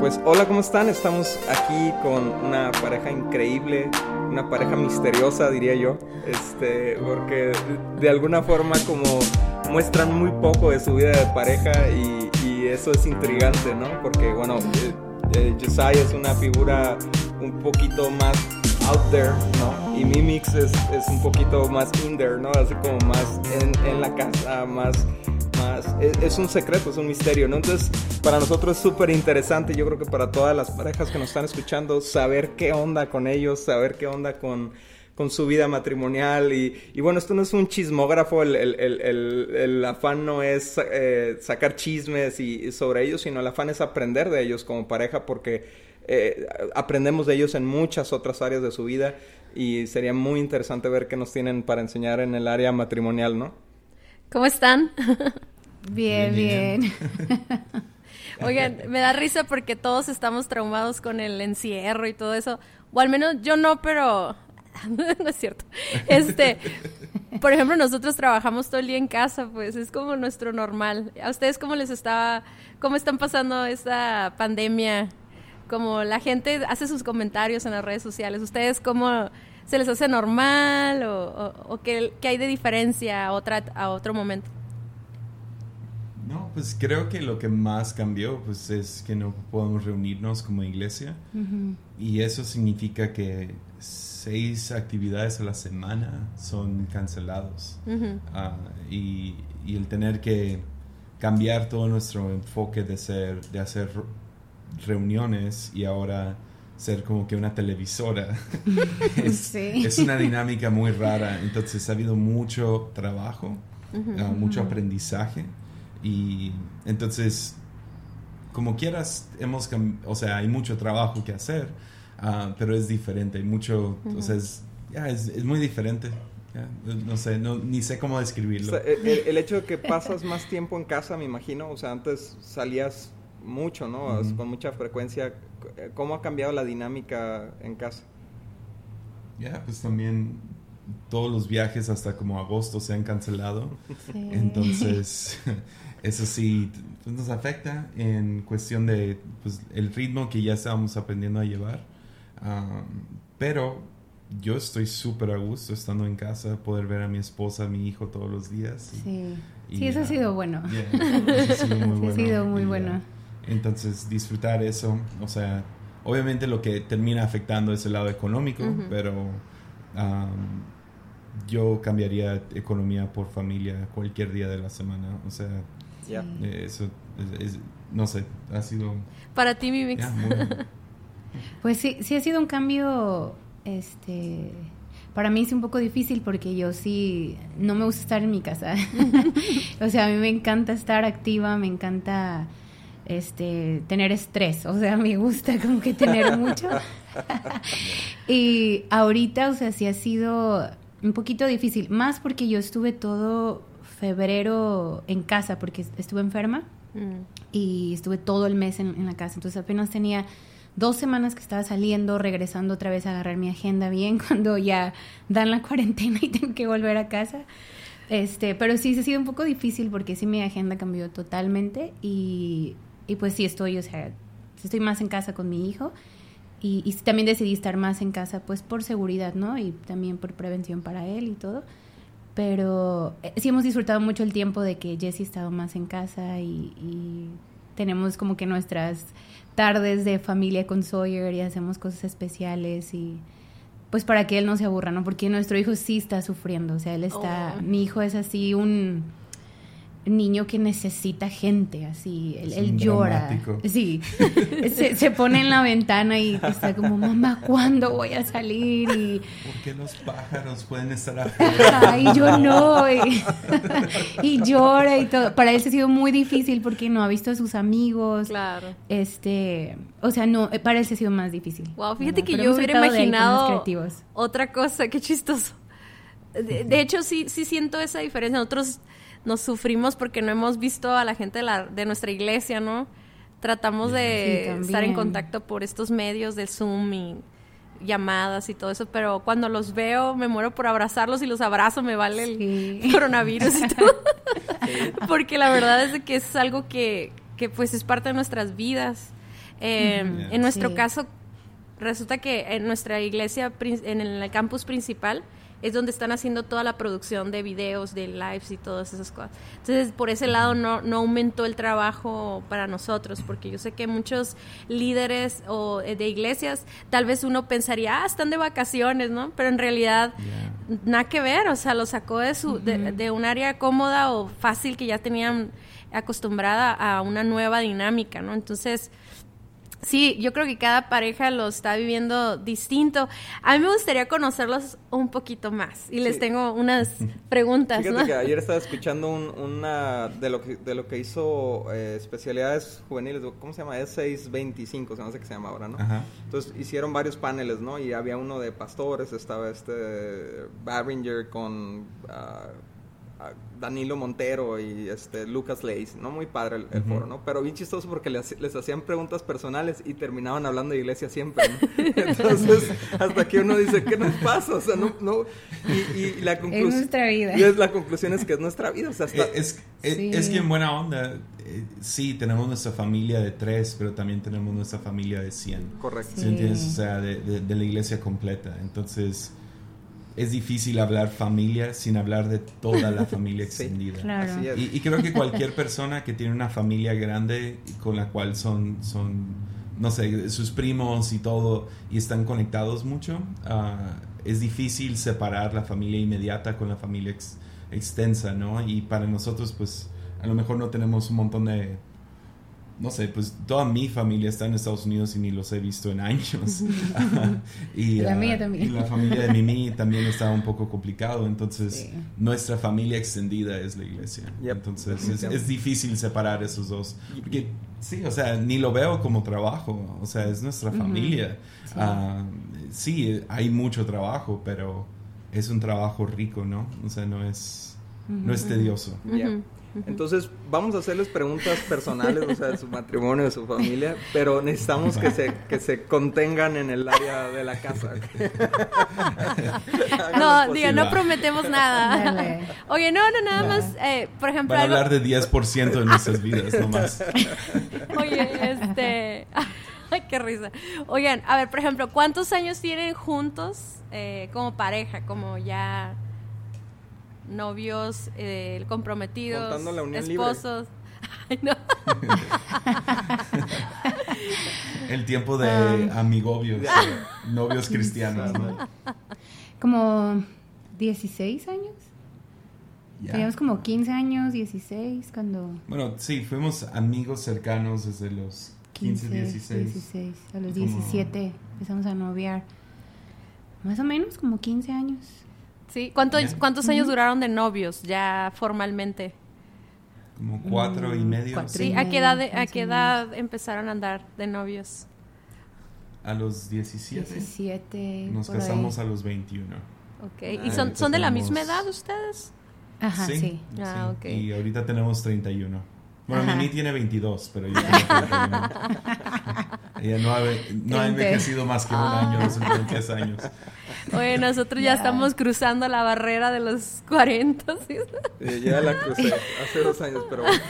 Pues hola, ¿cómo están? Estamos aquí con una pareja increíble, una pareja misteriosa, diría yo, este, porque de alguna forma como muestran muy poco de su vida de pareja y, eso es intrigante, ¿no? Porque bueno, eh, eh, Josiah es una figura un poquito más out there, ¿no? Y Mimix es, es un poquito más in there, ¿no? Así como más en, en la casa, más es, un secreto, es un misterio, ¿no? Entonces, para nosotros es súper interesante, yo creo que para todas las parejas que nos están escuchando, saber qué onda con ellos, saber qué onda con, con su vida matrimonial y, bueno, esto no es un chismógrafo, el, el, el, el afán no es eh, sacar chismes y, sobre ellos, sino el afán es aprender de ellos como pareja porque eh, aprendemos de ellos en muchas otras áreas de su vida y sería muy interesante ver qué nos tienen para enseñar en el área matrimonial, ¿no? ¿Cómo están? Bien, bien. Oigan, me da risa porque todos estamos traumados con el encierro y todo eso. O al menos yo no, pero no es cierto. Este, por ejemplo, nosotros trabajamos todo el día en casa, pues es como nuestro normal. ¿A ustedes cómo les está, cómo están pasando esta pandemia? Como la gente hace sus comentarios en las redes sociales. ¿Ustedes cómo se les hace normal o, o, qué, qué, hay de diferencia a, otra, a otro momento? No, pues creo que lo que más cambió pues es que no podemos reunirnos como iglesia y eso significa que seis actividades a la semana son cancelados ah, y, el tener que cambiar todo nuestro enfoque de ser de hacer reuniones y ahora ser como que una televisora. Es, es, una dinámica muy rara. Entonces ha habido mucho trabajo ah, mucho aprendizaje y entonces, como quieras, hemos, o sea, hay mucho trabajo que hacer, ah, pero es diferente, hay mucho, o sea, es, es, muy diferente. no sé, no, ni sé cómo describirlo. el, hecho de que pasas más tiempo en casa, me imagino, o sea, antes salías mucho, ¿no? Con mucha frecuencia. ¿Cómo ha cambiado la dinámica en casa? Ya, pues también todos los viajes hasta como agosto se han cancelado. Entonces, eso sí pues, nos afecta en cuestión de pues, el ritmo que ya estábamos aprendiendo a llevar. pero yo estoy súper a gusto estando en casa, poder ver a mi esposa, a mi hijo todos los días. sí, sí, eso ha sido bueno. eso ha sido muy bueno. Entonces, disfrutar eso, o sea, obviamente lo que termina afectando es el lado económico, pero yo cambiaría economía por familia cualquier día de la semana. O sea, eh, eso, no sé, ha sido... Para ti, mi pues sí, sí ha sido un cambio, este... Para mí es un poco difícil porque yo sí no me gusta estar en mi casa. o sea, a mí me encanta estar activa, me encanta este tener estrés, o sea, me gusta como que tener mucho. y ahorita, o sea, sí ha sido un poquito difícil, más porque yo estuve todo febrero en casa porque estuve enferma mm. y estuve todo el mes en, la casa. Entonces apenas tenía dos semanas que estaba saliendo, regresando otra vez a agarrar mi agenda bien cuando ya dan la cuarentena y tengo que volver a casa. Este, pero sí, se ha sido un poco difícil porque sí mi agenda cambió totalmente y, y pues sí estoy, o sea, estoy más en casa con mi hijo y, y también decidí estar más en casa pues por seguridad, ¿no? Y también por prevención para él y todo pero eh, sí hemos disfrutado mucho el tiempo de que Jessie ha estado más en casa y, tenemos como que nuestras tardes de familia con Sawyer y hacemos cosas especiales y pues para que él no se aburra, ¿no? Porque nuestro hijo sí está sufriendo, o sea, él está, oh. mi hijo es así un niño que necesita gente, así, él, llora. Sí, se, pone en la ventana y está como, mamá, ¿cuándo voy a salir? Y... ¿Por qué los pájaros pueden estar afuera? y yo no, y, llora y todo. Para él se ha sido muy difícil porque no ha visto a sus amigos. Claro. Este, o sea, no, para él se ha sido más difícil. Wow, fíjate que yo hubiera imaginado otra cosa, qué chistoso. De, de, hecho, sí, sí siento esa diferencia. Nosotros nos sufrimos porque no hemos visto a la gente de, la, de nuestra iglesia, ¿no? Tratamos de estar en contacto por estos medios del Zoom y llamadas y todo eso, pero cuando los veo me muero por abrazarlos y los abrazo, me vale el coronavirus y todo. Porque la verdad es que es algo que, que pues es parte de nuestras vidas. Eh, en nuestro caso, resulta que en nuestra iglesia, en el campus principal, es donde están haciendo toda la producción de videos, de lives y todas esas cosas. Entonces, por ese lado no, no aumentó el trabajo para nosotros, porque yo sé que muchos líderes o eh, de iglesias, tal vez uno pensaría, ah, están de vacaciones, ¿no? Pero en realidad, nada que ver, o sea, lo sacó de, su, de, de un área cómoda o fácil que ya tenían acostumbrada a una nueva dinámica, ¿no? Entonces, Sí, yo creo que cada pareja lo está viviendo distinto. A mí me gustaría conocerlos un poquito más y les tengo unas preguntas. Fíjate que ayer estaba escuchando una de lo que de lo que hizo eh, especialidades juveniles, ¿cómo se llama? Es 625, no sé qué se llama ahora, ¿no? Entonces hicieron varios paneles, ¿no? Y había uno de pastores, estaba este Barringer con ah, Danilo Montero y este Lucas Leis, ¿no? Muy padre el, foro, ¿no? Pero bien chistoso porque les, hacían preguntas personales y terminaban hablando de iglesia siempre, ¿no? Entonces, hasta que uno dice, ¿qué nos pasa? O sea, no, no, y, la conclusión... Es nuestra vida. Y es, la conclusión es que es nuestra vida, o sea, es, es, que en buena onda, eh, sí, tenemos nuestra familia de tres, pero también tenemos nuestra familia de cien. Correcto. ¿Sí entiendes? O sea, de, de la iglesia completa. Entonces es difícil hablar familia sin hablar de toda la familia extendida. y, creo que cualquier persona que tiene una familia grande con la cual son, son no sé, sus primos y todo, y están conectados mucho, ah, es difícil separar la familia inmediata con la familia extensa, ¿no? Y para nosotros, pues, a lo mejor no tenemos un montón de no sé, pues toda mi familia está en Estados Unidos y ni los he visto en años. y la mía también. Y la familia de Mimi también está un poco complicado, entonces nuestra familia extendida es la iglesia. Entonces es, difícil separar esos dos. Porque sí, o sea, ni lo veo como trabajo, o sea, es nuestra familia. Ah, sí. hay mucho trabajo, pero es un trabajo rico, ¿no? O sea, no es, no es tedioso. Entonces, vamos a hacerles preguntas personales, o sea, de su matrimonio, de su familia, pero necesitamos que se, que se contengan en el área de la casa. no, diga, no prometemos nada. Oye, no, no, nada más, eh, por ejemplo... Van a hablar de 10% de nuestras vidas, nomás. Oye, este... Ay, qué risa. Oigan, a ver, por ejemplo, ¿cuántos años tienen juntos eh, como pareja, como ya novios, eh, comprometidos, esposos. Ay, no. El tiempo de ah. amigobios, novios cristianos, ¿no? Como 16 años. Teníamos como 15 años, 16, cuando... Bueno, sí, fuimos amigos cercanos desde los 15, 16. 16. A los 17 empezamos a noviar. Más o menos, como 15 años. Sí. ¿Cuántos, ¿Cuántos años duraron de novios ya formalmente? Como cuatro y medio. sí, ¿a qué, edad, ¿a qué edad empezaron a andar de novios? A los 17. 17. Nos casamos a los 21. Ok. ¿Y son, son de la misma edad ustedes? Ajá, sí. Ah, ok. Y ahorita tenemos 31. Bueno, Mimi tiene 22, pero yo tengo 31. Ella no ha, no ha envejecido más que un año, los 23 años. Oye, nosotros ya estamos cruzando la barrera de los 40. ¿sí? ya la crucé hace dos años, pero bueno,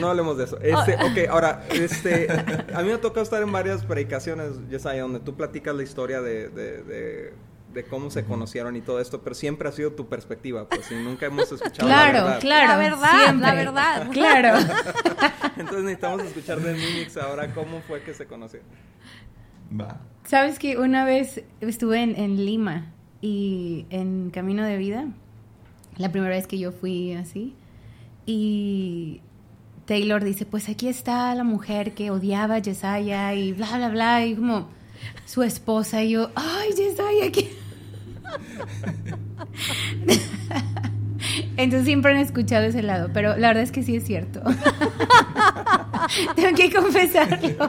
no, hablemos de eso. Este, ok, ahora, este, a mí me ha tocado estar en varias predicaciones, ya sabes, donde tú platicas la historia de, de, de cómo se conocieron y todo esto, pero siempre ha sido tu perspectiva, pues, y nunca hemos escuchado claro, la verdad. Claro, la verdad, la verdad. Claro. Entonces necesitamos escuchar de Minix ahora cómo fue que se conocieron. Va. Sabes que una vez estuve en, Lima y en Camino de Vida, la primera vez que yo fui así, y Taylor dice, pues aquí está la mujer que odiaba a Yesaya y bla, bla, bla, y como su esposa y yo, ay, Yesaya, aquí. Entonces siempre han escuchado ese lado, pero la verdad es que sí es cierto. Tengo que confesarlo.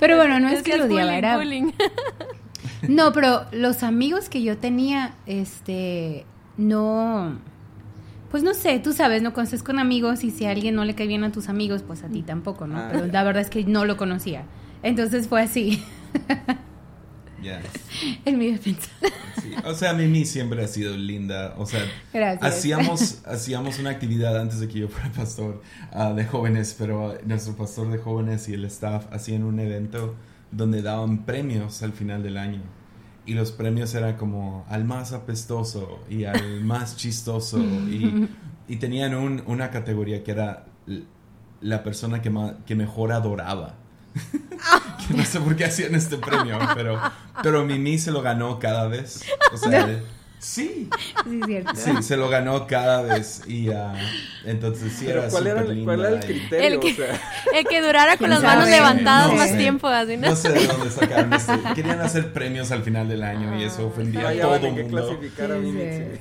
Pero bueno, no es, que, lo odiaba, era... No, pero los amigos que yo tenía, este, no... Pues no sé, tú sabes, no conoces con amigos y si a alguien no le cae bien a tus amigos, pues a ti tampoco, ¿no? Ah. Pero la verdad es que no lo conocía. Entonces fue así. Yes. En mi defensa. Sí, O sea, Mimi siempre ha sido linda. O sea, Gracias. hacíamos, hacíamos una actividad antes de que yo fuera pastor ah, de jóvenes, pero nuestro pastor de jóvenes y el staff hacían un evento donde daban premios al final del año. Y los premios eran como al más apestoso y al más chistoso. Y, y tenían un- una categoría que era la persona que, ma- que mejor adoraba. No sé por qué hacían este premio, pero, pero Mimi se lo ganó cada vez. O sea, sí, Sí, es cierto. sí, se lo ganó cada vez. Y ah, entonces sí Pero era ¿cuál era, el- cuál era el linda y- criterio? El que- O sea, El que durara con ¿Quién las manos sabe? levantadas No más sé. tiempo, así, ¿no? No sé de dónde sacaron esto. Querían hacer premios al final del año y eso ofendía a fallaban todo el que mundo. clasificar a Sí,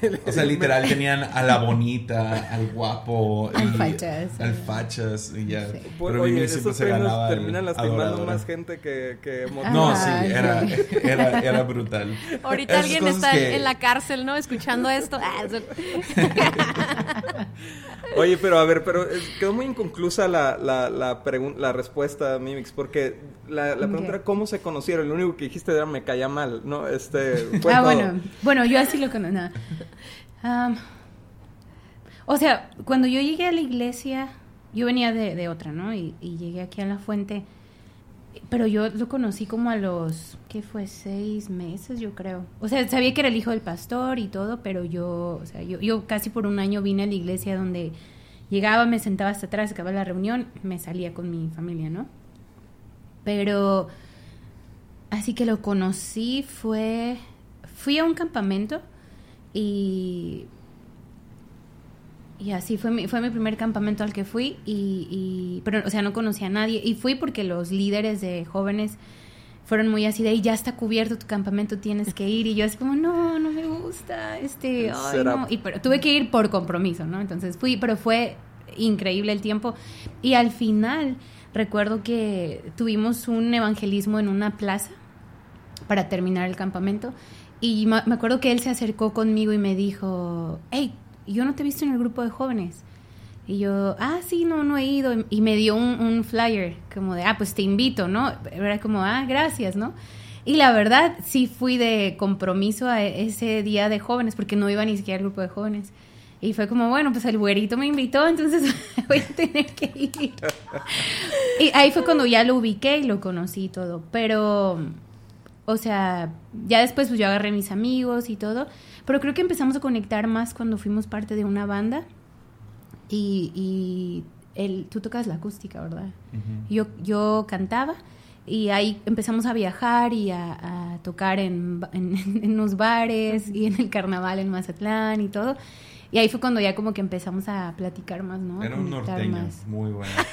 sí. O sea, literal tenían a la bonita, al guapo, Al fachas. al fachas y ya. Sí. Pero oye, esos se premios terminan lastimando adoradora. más gente que, que No, Ah, sí, era, era, era brutal. Ahorita Esas alguien está que- en la cárcel, ¿no? Escuchando esto. Ah, Oye, pero a ver, pero eh, quedó muy inconclusa la, la, la, respuesta, Mimix, porque la, la pregunta era cómo se conocieron. Lo único que dijiste era me caía mal, ¿no? Este, fue ah, todo. bueno. Bueno, yo así lo conozco. no. O sea, cuando yo llegué a la iglesia, yo venía de, de otra, ¿no? Y, y llegué aquí a la fuente. Pero yo lo conocí como a los, ¿qué fue? Seis meses, yo creo. O sea, sabía que era el hijo del pastor y todo, pero yo, o sea, yo, yo casi por un año vine a la iglesia donde llegaba, me sentaba hasta atrás, acababa la reunión, me salía con mi familia, ¿no? Pero así que lo conocí fue, fui a un campamento y y así fue mi, fue mi primer campamento al que fui y, y- pero o sea no conocía a nadie y fui porque los líderes de jóvenes fueron muy así de "Ey, ya está cubierto tu campamento tienes que ir y yo así como no no me gusta este ay, no". y pero tuve que ir por compromiso no entonces fui pero fue increíble el tiempo y al final recuerdo que tuvimos un evangelismo en una plaza para terminar el campamento. Y me acuerdo que él se acercó conmigo y me dijo, hey, yo no te he visto en el grupo de jóvenes. Y yo, ah, sí, no, no he ido. Y me dio un, un flyer como de, ah, pues te invito, ¿no? Era como, ah, gracias, ¿no? Y la verdad, sí fui de compromiso a ese día de jóvenes, porque no iba ni siquiera al grupo de jóvenes. Y fue como, bueno, pues el güerito me invitó, entonces voy a tener que ir. Y ahí fue cuando ya lo ubiqué y lo conocí y todo. Pero, o sea, ya después pues yo agarré mis amigos y todo. Pero creo que empezamos a conectar más cuando fuimos parte de una banda. Y, y el, tú tocas la acústica, ¿verdad? Ujú. Yo, yo cantaba y ahí empezamos a viajar y a, a tocar en, en, en unos bares y en el carnaval en Mazatlán y todo. Y ahí fue cuando ya como que empezamos a platicar más, ¿no? Era un norteño más. muy bueno.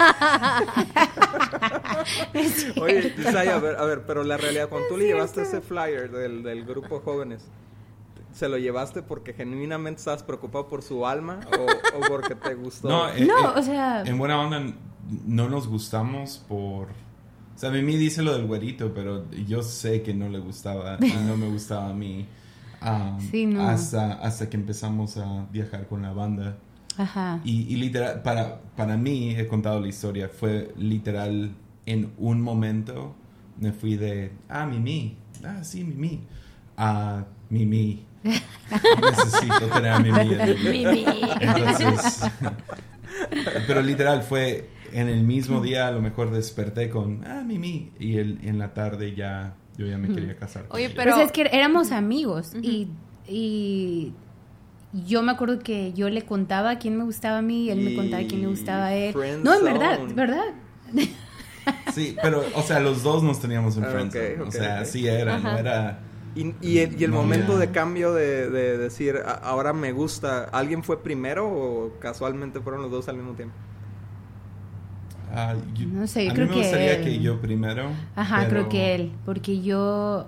Oye, Isai, a ver, a ver, pero la realidad, cuando tú le llevaste ese flyer del, del grupo jóvenes, ¿se lo llevaste porque genuinamente estabas preocupado por su alma o, o porque te gustó? No, eh, No, eh, o sea- En buena onda no nos gustamos por... O sea, Mimi dice lo del güerito, pero yo sé que no le gustaba y no me gustaba a mí. um, Sí, no. hasta, hasta que empezamos a viajar con la banda. Ajá. Y, y literal, para, para mí, he contado la historia, fue literal en un momento me fui de, ah, Mimi, ah, sí, Mimi, a Mimi. Necesito tener a Mimi. Mimi. Entonces, pero literal fue en el mismo día, a lo mejor desperté con, ah, Mimi, y el, en la tarde ya, yo ya me quería casar. con Oye, ella. pero- Pues es que éramos amigos y, y yo me acuerdo que yo le contaba a quién me gustaba a mí y él me contaba a quién le gustaba a él. Friend No, en verdad. ¿verdad? Sí, pero, o sea, los dos nos teníamos en Ah, friendzone. ok, ok, o sea, ok. así era, no era... Y, y el, y el No, momento ya. de cambio de, de decir, "A- ahora me gusta, ¿alguien fue primero o casualmente fueron los dos al mismo tiempo? Ah, yo- No sé, yo a creo mí me que gustaría él. que yo primero. Ajá, pero- creo que él, porque yo...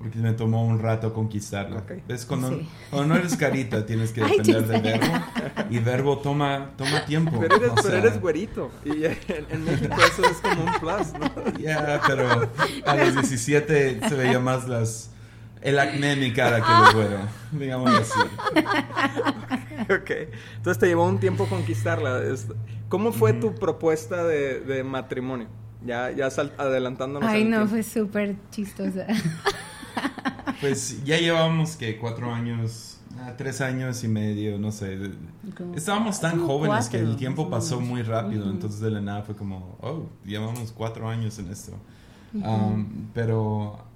Porque me tomó un rato conquistarlo. Ok. ¿Ves? Cuando, Sí. cuando no eres carita, tienes que depender del verbo. Y verbo toma, toma tiempo. Pero eres, pero sea, eres güerito. Y en, en México eso es como un plus, ¿no? Ya, pero a los 17 se veía más las. El acné en mi cara que lo güero. Digámoslo así. ok. Entonces te llevó un tiempo conquistarla. ¿Cómo fue tu propuesta de, de matrimonio? Ya, ya adelantándonos. Ay, no, fue súper chistosa. pues ya llevamos que cuatro años, ah, tres años y medio, no sé. Estábamos tan jóvenes que el tiempo pasó muy rápido, entonces de la nada fue como, oh, llevamos cuatro años en esto. Um, pero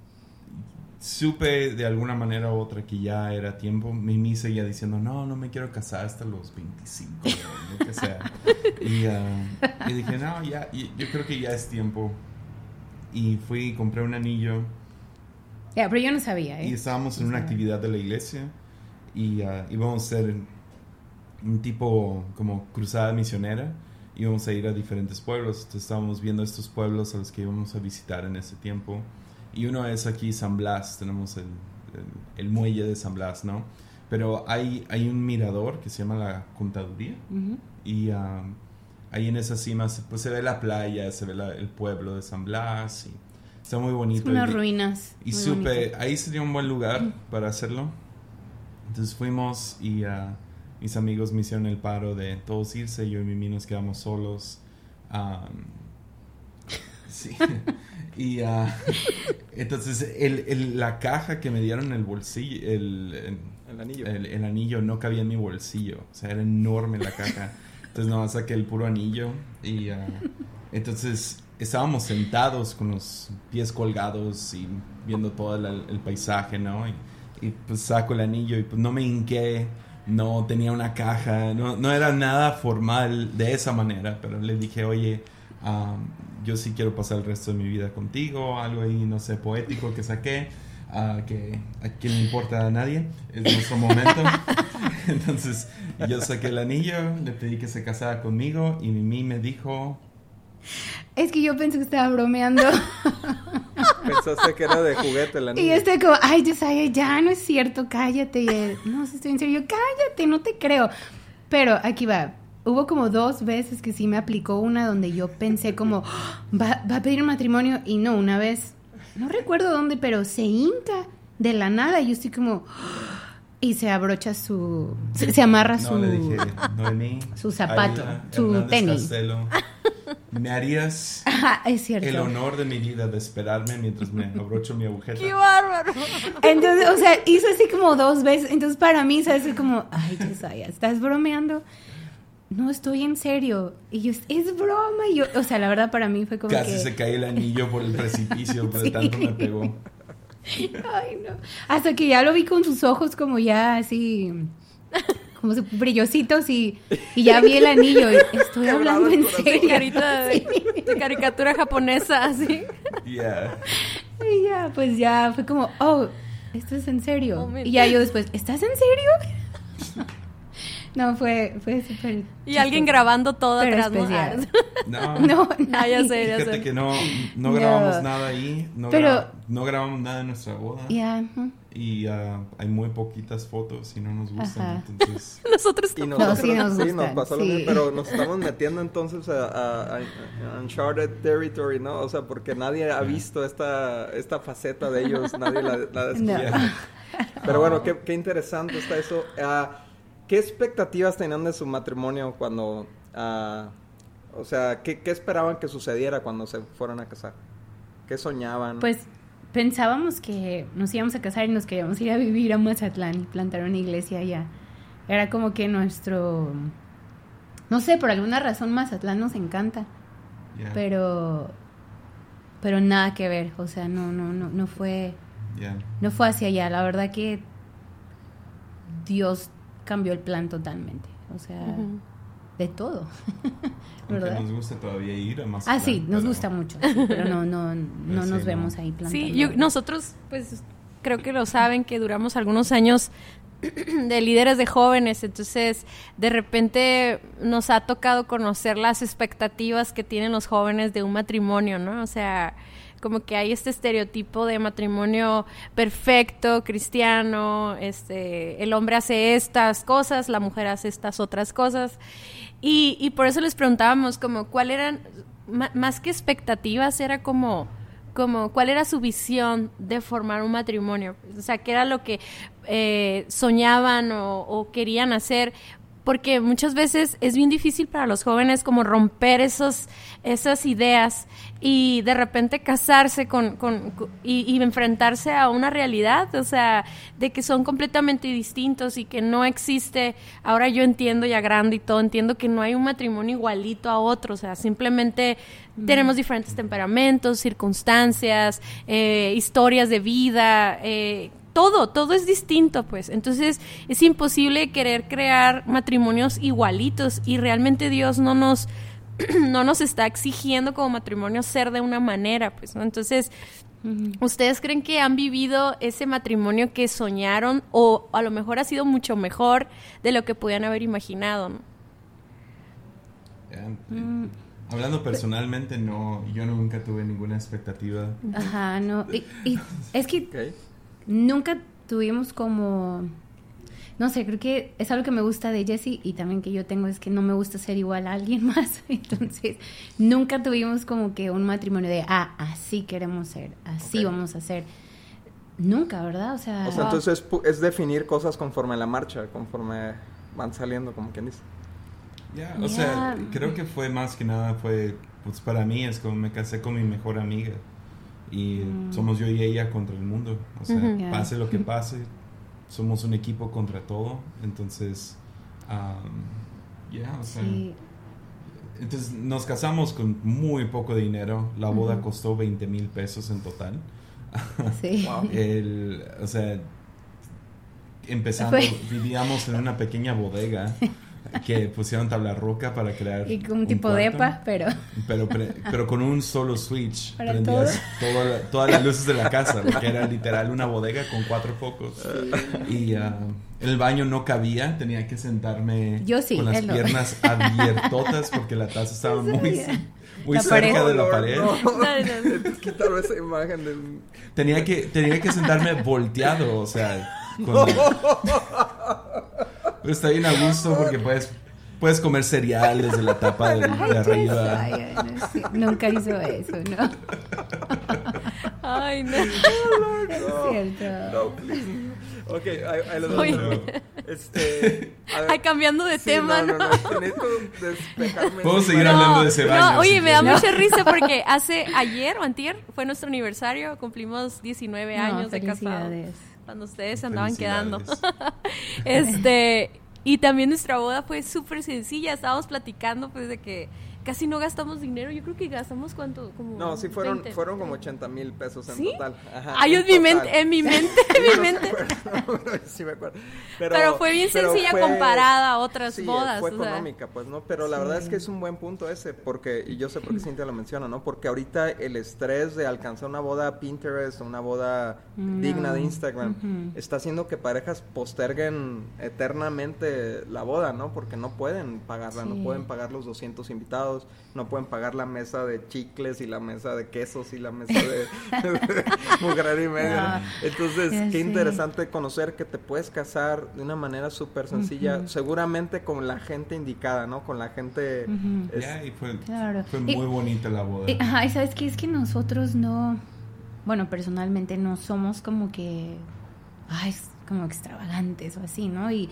supe de alguna manera u otra que ya era tiempo. Mimi seguía diciendo, no, no me quiero casar hasta los 25, lo que sea. Uh, y, dije, no, ya, yo creo que ya es tiempo. Y fui y compré un anillo. Ya, pero yo no sabía, ¿eh? Y estábamos en una actividad de la iglesia y uh, íbamos a hacer un tipo como cruzada misionera. Íbamos a ir a diferentes pueblos. Entonces estábamos viendo estos pueblos a los que íbamos a visitar en ese tiempo. Y uno es aquí San Blas, tenemos el, el, muelle de San Blas, ¿no? Pero hay, hay un mirador que se llama la Contaduría y um, ahí en esas cimas pues se ve la playa, se ve el pueblo de San Blas y está muy bonito. unas ruinas. Y supe, ahí sería un buen lugar para hacerlo. Entonces fuimos y uh, mis amigos me hicieron el paro de todos irse, yo y Mimi nos quedamos solos. Um, sí. Y uh, entonces el, el, la caja que me dieron en el bolsillo, el, el anillo. El, anillo no cabía en mi bolsillo. O sea, era enorme la caja. Entonces no, saqué el puro anillo y uh, entonces estábamos sentados con los pies colgados y viendo todo el, paisaje, ¿no? Y, y, pues saco el anillo y pues no me hinqué, no tenía una caja, no, no era nada formal de esa manera, pero le dije, oye, um, yo sí quiero pasar el resto de mi vida contigo, algo ahí, no sé, poético que saqué, uh, que a quien le importa a nadie, es nuestro momento. Entonces yo saqué el anillo, le pedí que se casara conmigo y Mimi me dijo... Es que yo pensé que estaba bromeando. Pensaste que era de juguete el anillo. Y yo estoy como, ay, Josiah, ya no es cierto, cállate. No, estoy en serio, cállate, no te creo. Pero aquí va, hubo como dos veces que sí me aplicó una donde yo pensé como, va, va a pedir matrimonio y no, una vez, no recuerdo dónde, pero se hinca de la nada y yo estoy como... Y se abrocha su... Se, amarra su... su zapato, su tenis. ¿Me harías es el honor de mi vida de esperarme mientras me abrocho mi agujeta? ¡Qué bárbaro! Entonces, o sea, hizo así como dos veces. Entonces, para mí, ¿sabes? Como, ay, Josiah, ¿estás bromeando? no estoy en serio. Y yo, es broma. Y yo, o sea, la verdad para mí fue como Casi se cae el anillo por el precipicio, pero tanto me pegó. Ay, no. Hasta que ya lo vi con sus ojos como ya así, como brillositos y, y ya vi el anillo. estoy hablando en serio. Carita de, caricatura japonesa, así. Yeah. Y ya, pues ya fue como, oh, esto es en serio. Oh, y ya yo después, ¿estás en serio? No, fue, fue súper. Y alguien grabando todo atrás, ¿no? No, no, ya sé, ya Fíjate que no, no grabamos nada ahí. No, Pero, no grabamos nada en nuestra boda. Ya. Y uh, hay muy poquitas fotos y no nos gustan. Entonces... Nosotros y nosotros, sí, nos, sí, nos pasó lo mismo, pero nos estamos metiendo entonces a, a, Uncharted Territory, ¿no? O sea, porque nadie ha visto esta, esta faceta de ellos, nadie la, la descubrió. Pero bueno, qué, qué interesante está eso. Uh, ¿Qué expectativas tenían de su matrimonio cuando... Uh, o sea, ¿qué, ¿qué, esperaban que sucediera cuando se fueran a casar? ¿Qué soñaban? Pues pensábamos que nos íbamos a casar y nos queríamos ir a vivir a Mazatlán y plantar una iglesia allá. Era como que nuestro... No sé, por alguna razón Mazatlán nos encanta. Pero... Pero nada que ver, o sea, no, no, no, no fue... No fue hacia allá, la verdad que Dios cambió el plan totalmente. O sea, de todo. ¿verdad? nos gusta todavía ir a más. Ah, sí, nos gusta mucho, pero no, no, no nos vemos ahí plantando. Sí, nosotros, pues, creo que lo saben que duramos algunos años de líderes de jóvenes, entonces de repente nos ha tocado conocer las expectativas que tienen los jóvenes de un matrimonio, ¿no? O sea, como que hay este estereotipo de matrimonio perfecto, cristiano, este, el hombre hace estas cosas, la mujer hace estas otras cosas. Y, y por eso les preguntábamos como cuál eran, más que expectativas, era como, como cuál era su visión de formar un matrimonio. O sea, qué era lo que eh, soñaban o, o querían hacer porque muchas veces es bien difícil para los jóvenes como romper esos, esas ideas y de repente casarse con, con, y, y, enfrentarse a una realidad, o sea, de que son completamente distintos y que no existe, ahora yo entiendo ya grande y todo, entiendo que no hay un matrimonio igualito a otro, o sea, simplemente tenemos diferentes temperamentos, circunstancias, eh, historias de vida, eh, todo, todo es distinto, pues. Entonces es imposible querer crear matrimonios igualitos y realmente Dios no nos, no nos está exigiendo como matrimonio ser de una manera, pues, ¿no? Entonces, ¿ustedes creen que han vivido ese matrimonio que soñaron o a lo mejor ha sido mucho mejor de lo que podían haber imaginado, ¿no? Mm. Hablando personalmente, no, yo nunca tuve ninguna expectativa. Ajá, no. Y, es que nunca tuvimos como no sé, creo que es algo que me gusta de Jessie y también que yo tengo es que no me gusta ser igual a alguien más. Entonces, nunca tuvimos como que un matrimonio de, ah, así queremos ser, así vamos a ser. Nunca, ¿verdad? O sea, o sea entonces es, definir cosas conforme la marcha, conforme van saliendo, como quien dice. Ya, o sea, creo que fue más que nada, fue, pues para mí es como me casé con mi mejor amiga y mm. somos yo y ella contra el mundo. O sea, pase lo que pase, somos un equipo contra todo. Entonces, ya, o sea. Entonces nos casamos con muy poco dinero. La boda costó 20 mil pesos en total. Sí. el, o sea, empezando, vivíamos en una pequeña bodega que pusieron tabla roca para crear y un, tipo de EPA, pero pero pero con un solo switch prendías todas las luces de la casa que era literal una bodega con cuatro focos. Y uh, el baño no cabía tenía que sentarme con las piernas abiertotas porque la taza estaba muy muy cerca de la pared. No, no, esa imagen Tenía que, tenía que sentarme volteado, o sea, pero está bien a gusto porque puedes, puedes comer cereal desde la tapa de, arriba. nunca hizo eso, ¿no? Ay, no. es cierto. No, ok, ahí, lo dejo. Este, Ay, cambiando de tema, ¿no? no, despejarme. Puedo seguir hablando de ese baño. No, oye, me da mucha risa porque hace ayer o antier fue nuestro aniversario, cumplimos 19 años de casados cuando ustedes se andaban quedando. este, y también nuestra boda fue súper sencilla, estábamos platicando pues de que casi no gastamos dinero. Yo creo que gastamos cuánto, como. No, sí fueron, fueron como 80 mil pesos en total. Ajá, Ay, en, mi mente, en mi mente, en mi mente. sí me acuerdo. Pero, fue bien sencilla comparada a otras bodas. Fue económica, pues, ¿no? Pero la verdad es que es un buen punto ese, porque, y yo sé por qué Cintia lo menciona, ¿no? Porque ahorita el estrés de alcanzar una boda Pinterest, una boda digna de Instagram, está haciendo que parejas posterguen eternamente la boda, ¿no? Porque no pueden pagarla, no pueden pagar los 200 invitados no pueden pagar la mesa de chicles y la mesa de quesos y la mesa de, mujer y media. Entonces, qué interesante conocer que te puedes casar de una manera súper sencilla, seguramente con la gente indicada, ¿no? Con la gente... y fue, muy bonita la boda. Y, ajá, y sabes qué es que nosotros no, bueno, personalmente no somos como que, ay, como extravagantes o así, ¿no? Y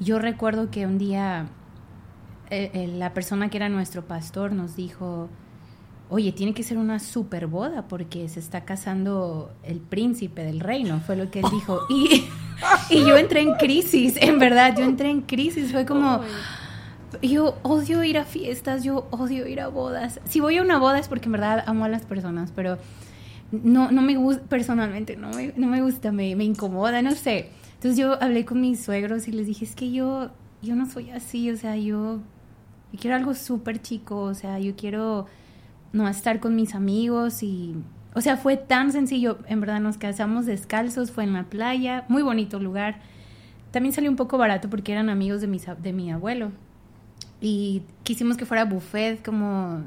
yo recuerdo que un día eh, eh, la persona que era nuestro pastor nos dijo, oye, tiene que ser una super boda porque se está casando el príncipe del reino, fue lo que él dijo. Y, y yo entré en crisis, en verdad, yo entré en crisis, fue como... Yo odio ir a fiestas, yo odio ir a bodas. Si voy a una boda es porque en verdad amo a las personas, pero no, no me gusta, personalmente, no me, no me gusta, me, me incomoda, no sé. Entonces yo hablé con mis suegros y les dije, es que yo, yo no soy así, o sea, yo yo quiero algo súper chico, o sea, yo quiero no estar con mis amigos y, o sea, fue tan sencillo, en verdad nos casamos descalzos, fue en la playa, muy bonito lugar. También salió un poco barato porque eran amigos de mi, de mi abuelo. Y quisimos que fuera buffet, como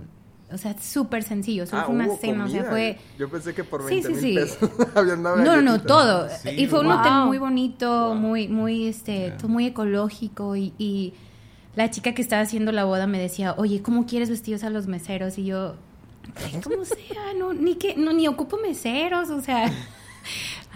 o sea, súper sencillo, solo fue una cena, o sea, fue... Yo pensé que por 20 sí, sí, sí. pesos habían No, no, no, todo. y fue un hotel muy bonito, muy, muy, este, muy ecológico y, y, la chica que estaba haciendo la boda me decía, oye, ¿cómo quieres vestidos a los meseros? Y yo, como sea, no, ni que, no, ni ocupo meseros, o sea,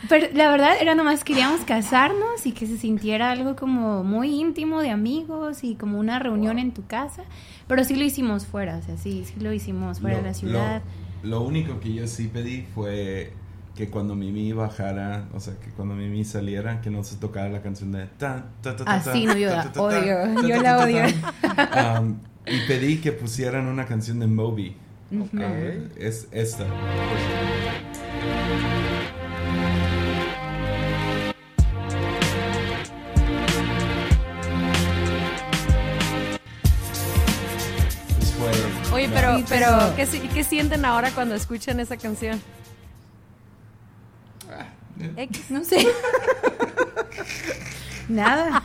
Pero la verdad era nomás queríamos casarnos y que se sintiera algo como muy íntimo de amigos y como una reunión en tu casa. Pero sí lo hicimos fuera, o sea, sí, sí lo hicimos fuera de la ciudad. Lo, único que yo sí pedí fue que cuando Mimi bajara, o sea, que cuando Mimi saliera, que no se tocara la canción de ta ta ta Así no, yo la odio, yo la odio. y pedí que pusieran una canción de Moby. Okay. Es esta. Pero, ¿qué, ¿qué, sienten ahora cuando escuchan esa canción? Ah, X, no sé. Nada.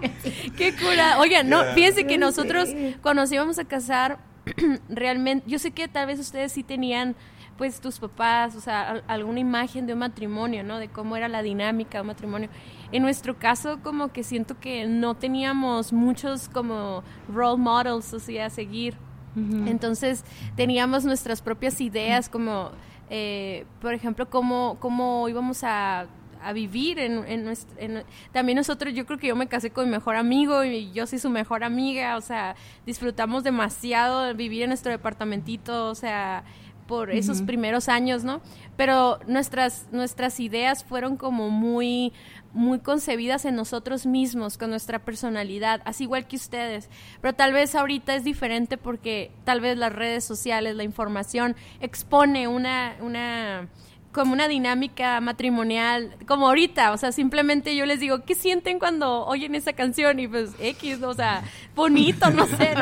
Qué cura. Oigan, no, fíjense que nosotros cuando nos íbamos a casar, realmente, yo sé que tal vez ustedes sí tenían pues tus papás, o sea, alguna imagen de un matrimonio, ¿no? De cómo era la dinámica de un matrimonio. En nuestro caso, como que siento que no teníamos muchos como role models, o sea, a seguir. Entonces, teníamos nuestras propias ideas, como, eh, por ejemplo, cómo, cómo íbamos a a vivir en, en, también nosotros yo creo que yo me casé con mi mejor amigo y yo soy su mejor amiga o sea disfrutamos demasiado de vivir en nuestro departamentito o sea por esos primeros años no pero nuestras nuestras ideas fueron como muy muy concebidas en nosotros mismos, con nuestra personalidad, así igual que ustedes. Pero tal vez ahorita es diferente porque tal vez las redes sociales, la información expone una, una como una dinámica matrimonial, como ahorita, o sea, simplemente yo les digo, ¿qué sienten cuando oyen esa canción? Y pues X, o sea, bonito, no sé,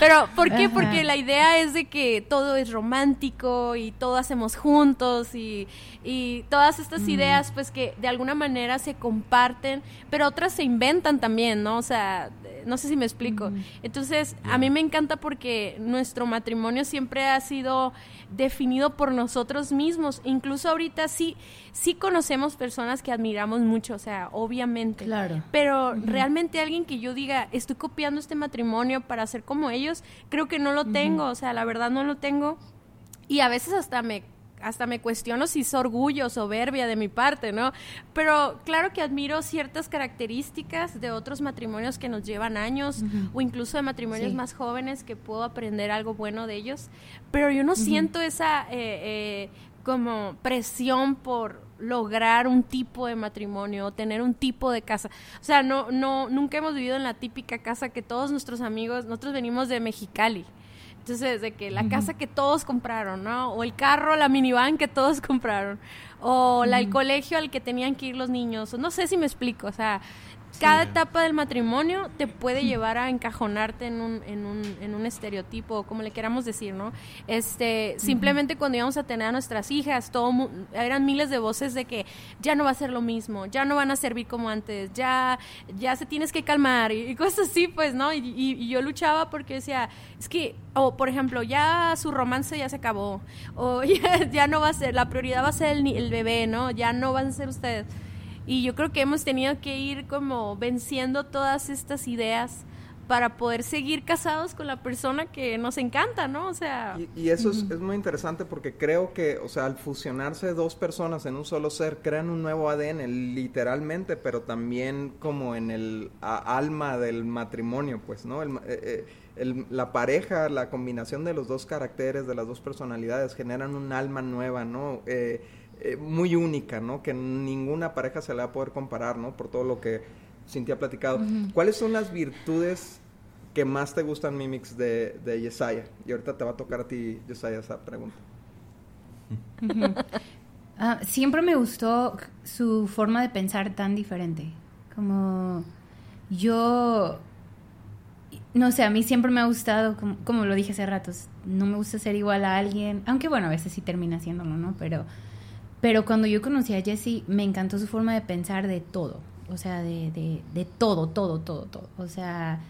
pero ¿por qué? Porque la idea es de que todo es romántico y todo hacemos juntos y, y todas estas ideas pues que de alguna manera se comparten, pero otras se inventan también, ¿no? O sea, no sé si me explico. Entonces, a mí me encanta porque nuestro matrimonio siempre ha sido definido por nosotros mismos. Incluso ahorita sí, sí conocemos personas que admiramos mucho, o sea, obviamente. Claro. Pero realmente alguien que yo diga, estoy copiando este matrimonio para ser como ellos, creo que no lo tengo, o sea, la verdad no lo tengo. Y a veces hasta me hasta me cuestiono si es orgullo, soberbia de mi parte, ¿no? Pero claro que admiro ciertas características de otros matrimonios que nos llevan años o incluso de matrimonios más jóvenes que puedo aprender algo bueno de ellos, pero yo no siento esa eh, eh, como presión por lograr un tipo de matrimonio o tener un tipo de casa. O sea, no, no, nunca hemos vivido en la típica casa que todos nuestros amigos, nosotros venimos de Mexicali. Entonces, de que la casa que todos compraron, ¿no? O el carro, la minivan que todos compraron. O la, el colegio al que tenían que ir los niños. No sé si me explico. O sea, cada etapa del matrimonio te puede llevar a encajonarte en un, en un, en un estereotipo, como le queramos decir, ¿no? Este, simplemente cuando íbamos a tener a nuestras hijas, todo eran miles de voces de que ya no va a ser lo mismo, ya no van a servir como antes, ya, ya se tienes que calmar y, cosas así, pues, ¿no? Y, yo luchaba porque decía, es que, o por ejemplo, ya su romance ya se acabó, o ya, no va a ser, la prioridad va a ser el, el bebé, ¿no? Ya no van a ser ustedes. Y yo creo que hemos tenido que ir como venciendo todas estas ideas para poder seguir casados con la persona que nos encanta, ¿no? O sea... Y, eso es, muy interesante porque creo que, o sea, al fusionarse dos personas en un solo ser, crean un nuevo ADN, literalmente, pero también como en el alma del matrimonio, pues, ¿no? El, eh, eh, la pareja, la combinación de los dos caracteres, de las dos personalidades, generan un alma nueva, ¿no? Eh, eh, muy única, ¿no? Que ninguna pareja se le va a poder comparar, ¿no? Por todo lo que Cintia ha platicado. ¿Cuáles son las virtudes que más te gustan, Mimix, de, de Yesaya? Y ahorita te va a tocar a ti, Yesaya, esa pregunta. Ah, siempre me gustó su forma de pensar tan diferente. Como yo no sé, a mí siempre me ha gustado, como, como, lo dije hace ratos, no me gusta ser igual a alguien, aunque bueno, a veces sí termina haciéndolo, ¿no? Pero pero cuando yo conocí a Jessie, me encantó su forma de pensar de todo. O sea, de, de, de todo, todo, todo, todo. O sea,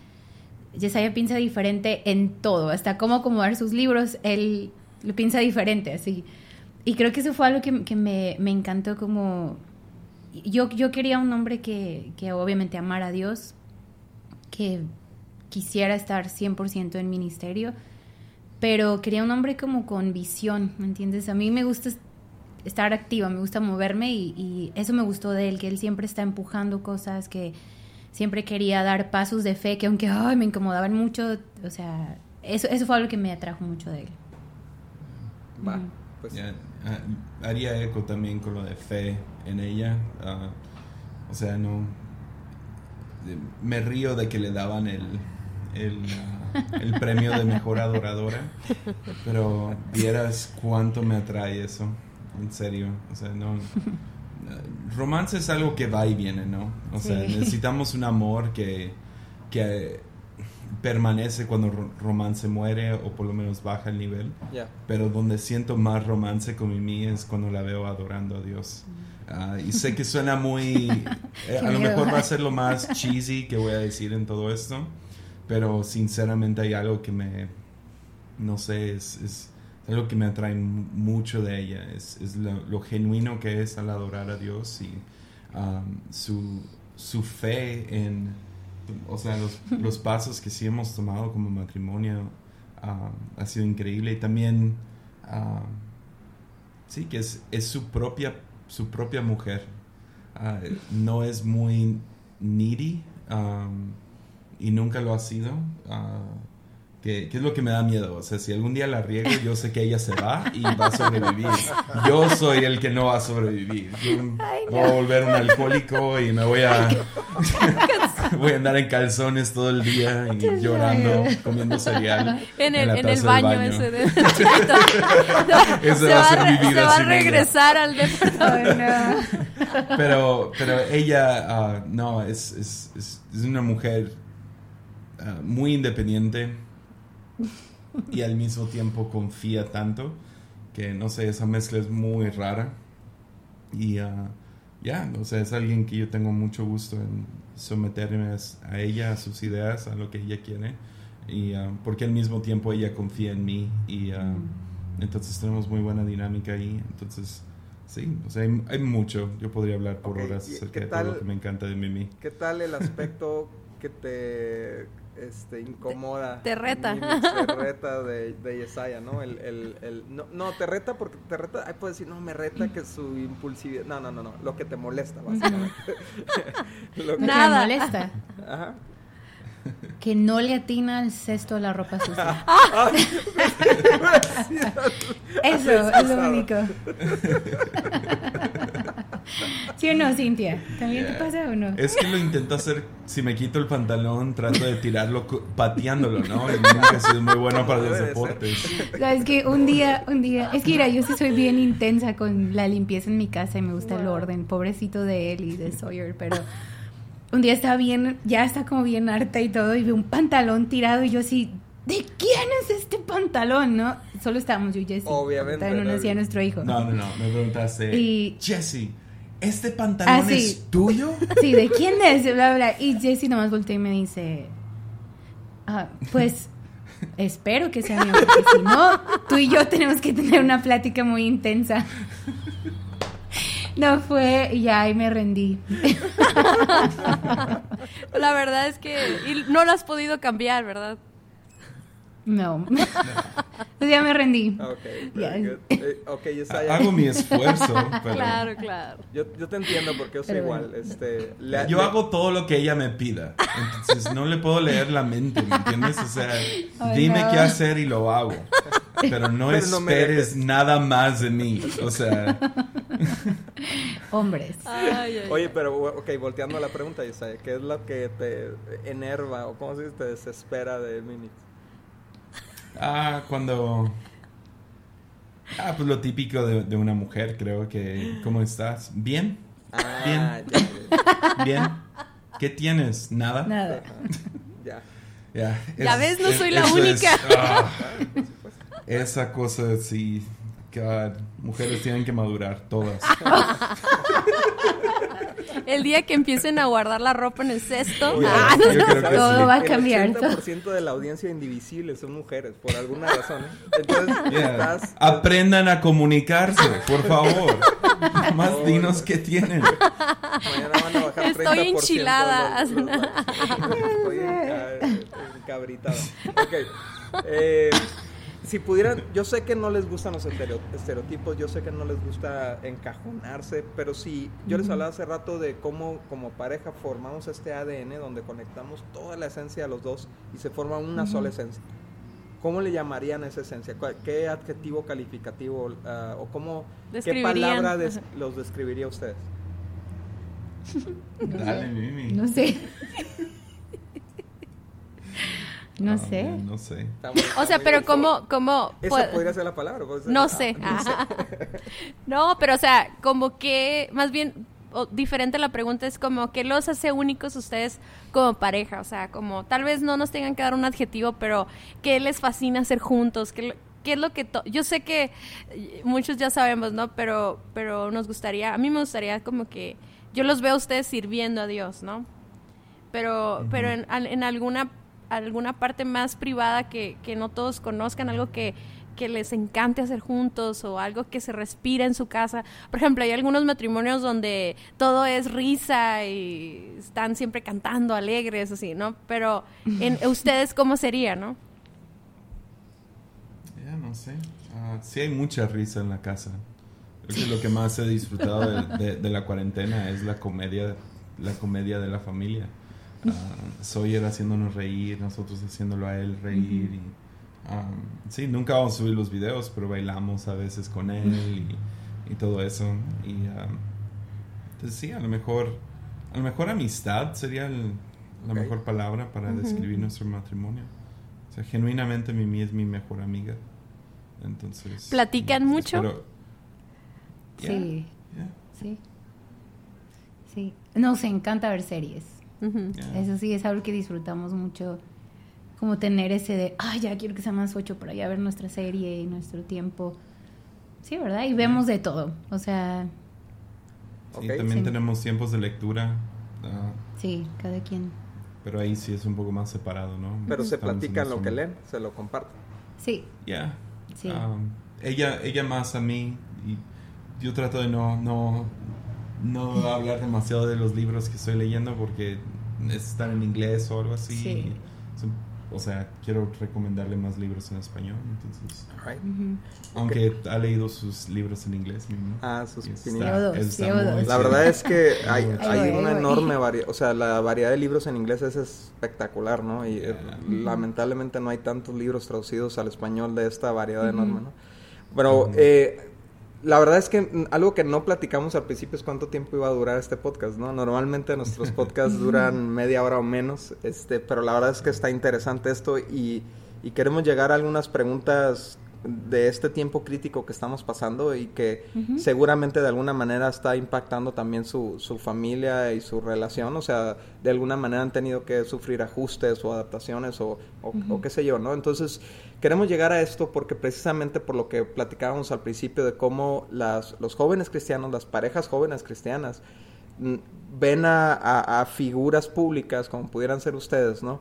Jessie piensa diferente en todo. Hasta cómo acomodar sus libros, él lo piensa diferente, así. Y creo que eso fue algo que, que me, me, encantó como... Yo, yo quería un hombre que, que obviamente amara a Dios, que quisiera estar 100% en ministerio, pero quería un hombre como con visión, ¿me entiendes? A mí me gusta estar activa, me gusta moverme y, y eso me gustó de él, que él siempre está empujando cosas, que siempre quería dar pasos de fe, que aunque ay, me incomodaban mucho, o sea, eso, eso fue algo que me atrajo mucho de él. Va, Ujú. pues Ya, ah, haría eco también con lo de fe en ella. ah, o sea, no. Me río de que le daban el, el, ah, el premio de mejor adoradora. Pero vieras cuánto me atrae eso. En serio. O sea, no. ah, Romance es algo que va y viene, ¿no? O sea, necesitamos un amor que, que permanece cuando ro- romance muere o por lo menos baja el nivel. Pero donde siento más romance con Mimi es cuando la veo adorando a Dios. Ah, y sé que suena muy... eh, a lo mejor va a ser lo más cheesy que voy a decir en todo esto. Pero sinceramente hay algo que me... No sé, es, es algo que me atrae mu- mucho de ella. Es, es lo, genuino que es al adorar a Dios y um, su, su fe en... O sea, los, los pasos que sí hemos tomado como matrimonio ah, ha sido increíble y también ah, sí que es, es su propia su propia mujer Ah, no es muy needy um, y nunca lo ha sido ah, que, que es lo que me da miedo o sea si algún día la riego yo sé que ella se va y va a sobrevivir yo soy el que no va a sobrevivir yo voy a volver un alcohólico y me voy a voy a andar en calzones todo el día y llorando comiendo cereal En el, la en el taza baño, del ese de chiquito. No, Ese se va a ser mi vida se va a ella. regresar al departamento. No. pero, pero ella, ah, no, es, es, es, es una mujer ah, muy independiente y al mismo tiempo confía tanto que, no sé, esa mezcla es muy rara. Y ah, ya, o sea, es alguien que yo tengo mucho gusto en someterme a ella, a sus ideas, a lo que ella quiere. Y ah, porque al mismo tiempo ella confía en mí y ah, entonces tenemos muy buena dinámica ahí. Entonces, sí, o sea, hay, hay mucho. Yo podría hablar por Ok, horas ¿y acerca de todo lo que me encanta de Mimi. ¿Qué tal el aspecto que te este, incomoda? Te- te reta. Te reta de, de Yesaya, ¿no? El, el, el, no, no, te reta porque te reta, ahí puedes decir, no, me reta que su impulsividad, no, no, no, no, lo que te molesta, básicamente. Lo que- Nada. me molesta, Ajá. que no le atina al cesto de la ropa sucia. Eso es lo único. ¿Sí o no, Cintia? ¿También te pasa o no? Es que lo intento hacer, si me quito el pantalón, trato de tirarlo pateándolo, ¿no? Y nunca he sido muy bueno para los deportes. Sabes que un día, un día, es que mira, yo sí soy bien intensa con la limpieza en mi casa y me gusta el orden, pobrecito de él y de Sawyer, pero un día estaba bien, ya está como bien harta y todo y veo un pantalón tirado y yo así, ¿de quién es este pantalón? ¿No? Solo estábamos yo y Jessy. Obviamente, no ¿no? nacía nuestro hijo. No, no, no, me preguntaste, Y- Jesse, ¿este pantalón Ah, es tuyo? Sí, ¿de quién es? Bla, bla. Y Jessy nomás volteó y me dice, ah, pues espero que sea mío, porque si no, tú y yo tenemos que tener una plática muy intensa. No fue, y ya ahí me rendí. La verdad es que y no lo has podido cambiar, ¿verdad? No. Pues ya me rendí. Ok, Ya. very good. Eh, ok, Yesaya. Hago mi esfuerzo, pero Claro, claro. Yo, yo te entiendo porque yo soy Pero igual. bueno. Este, le- yo le- hago todo lo que ella me pida. Entonces no le puedo leer la mente, ¿me entiendes? O sea, Ay, dime no. qué hacer y lo hago. Pero no Pero no esperes dejes. nada más de mí. O sea, Hombres. Ay, ay, Oye, pero ok, volteando a la pregunta, Yesaya, ¿qué es lo que te enerva o cómo se dice, te desespera de Mimi? Ah, cuando... Ah, pues lo típico de, de una mujer, creo que... ¿Cómo estás? ¿Bien? Ah, Bien. ya, ya, ¿Bien? ¿Qué tienes? ¿Nada? Nada. ya. Ya, Ya ves, no soy la única. ah, esa cosa, sí. God, mujeres tienen que madurar, todas. El día que empiecen a guardar la ropa en el cesto. Ah, Todo sí. va a cambiar. El 80% de la audiencia indivisible son mujeres, por alguna razón. Entonces, Yeah. estás... Aprendan a comunicarse, por favor. Más favor. dinos qué tienen. Mañana van a bajar 30% Estoy enchilada. los- los. Estoy enca- encabritada. Ok. Eh, si pudieran, yo sé que no les gustan los estereotipos, yo sé que no les gusta encajonarse, pero si yo les hablaba hace rato de cómo como pareja formamos este ADN donde conectamos toda la esencia de los dos y se forma una sola esencia. ¿Cómo le llamarían esa esencia? ¿Qué adjetivo calificativo ah, o cómo, qué palabra los describiría ustedes? Dale, Mimi. No sé. No sé. No sé. O sea, pero ¿cómo, cómo Esa podría ser la palabra. no, sé. no, pero o sea, como que, más bien, diferente la pregunta es como, ¿qué los hace únicos ustedes como pareja? O sea, como, tal vez no nos tengan que dar un adjetivo, pero ¿qué les fascina hacer juntos? ¿Qué, qué es lo que... Yo sé que muchos ya sabemos, ¿no? Pero, pero nos gustaría, a mí me gustaría como que, yo los veo a ustedes sirviendo a Dios, ¿no? Pero, pero en, en alguna alguna parte más privada que, que no todos conozcan, algo que, que les encante hacer juntos o algo que se respira en su casa. Por ejemplo, hay algunos matrimonios donde todo es risa y están siempre cantando alegres, así, ¿no? Pero en ustedes, ¿cómo sería, no? Ya, no sé. Uh, sí hay mucha risa en la casa. Creo que lo que más he disfrutado de, de la cuarentena es la comedia, la comedia de la familia. Uh, Sawyer haciéndonos reír, nosotros haciéndolo a él reír. y, sí, nunca vamos a subir los videos, pero bailamos a veces con él y, todo eso. Y entonces sí, a lo mejor, a lo mejor amistad sería la mejor palabra para describir nuestro matrimonio. O sea, genuinamente Mimi es mi mejor amiga. Entonces. ¿Platican mucho? sí. Sí. Sí. Nos encanta ver series. Eso sí, es algo que disfrutamos mucho, como tener ese de, ay, ya quiero que sea más ocho para ya ver nuestra serie y nuestro tiempo. Sí, ¿verdad? Y vemos de todo, o sea... Sí, también tenemos tiempos de lectura. Ah. sí, cada quien. Pero ahí sí es un poco más separado, ¿no? Pero se platican lo que leen, se lo comparten. Sí. Ya. Sí. Um, ella, ella más a mí y yo trato de no, no no voy a hablar demasiado de los libros que estoy leyendo porque están en inglés o algo así. o sea, quiero recomendarle más libros en español. Entonces, aunque ha leído sus libros en inglés. Ah, sus La verdad es que hay, hay una enorme variedad. O sea, la variedad de libros en inglés es espectacular, ¿no? Y eh, lamentablemente no hay tantos libros traducidos al español de esta variedad enorme, ¿no? Pero eh, la verdad es que algo que no platicamos al principio es cuánto tiempo iba a durar este podcast, ¿no? Normalmente nuestros podcasts duran media hora o menos, este, pero la verdad es que está interesante esto y, y queremos llegar a algunas preguntas de este tiempo crítico que estamos pasando y que seguramente de alguna manera está impactando también su, su, familia y su relación, o sea, de alguna manera han tenido que sufrir ajustes o adaptaciones o, o, qué sé yo, ¿no? Entonces, queremos llegar a esto porque precisamente por lo que platicábamos al principio de cómo las, los jóvenes cristianos, las parejas jóvenes cristianas, ven a, a figuras públicas como pudieran ser ustedes, ¿no?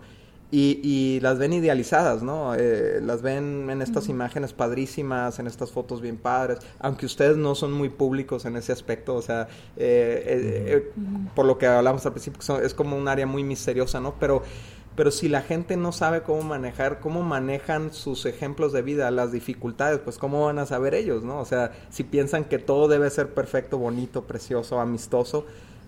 Y, y, las ven idealizadas, ¿no? Eh, las ven en estas imágenes padrísimas, en estas fotos bien padres, aunque ustedes no son muy públicos en ese aspecto, o sea, eh, eh, por lo que hablamos al principio, es como un área muy misteriosa, ¿no? Pero, pero si la gente no sabe cómo manejar, cómo manejan sus ejemplos de vida, las dificultades, pues cómo van a saber ellos, ¿no? O sea, si piensan que todo debe ser perfecto, bonito, precioso, amistoso,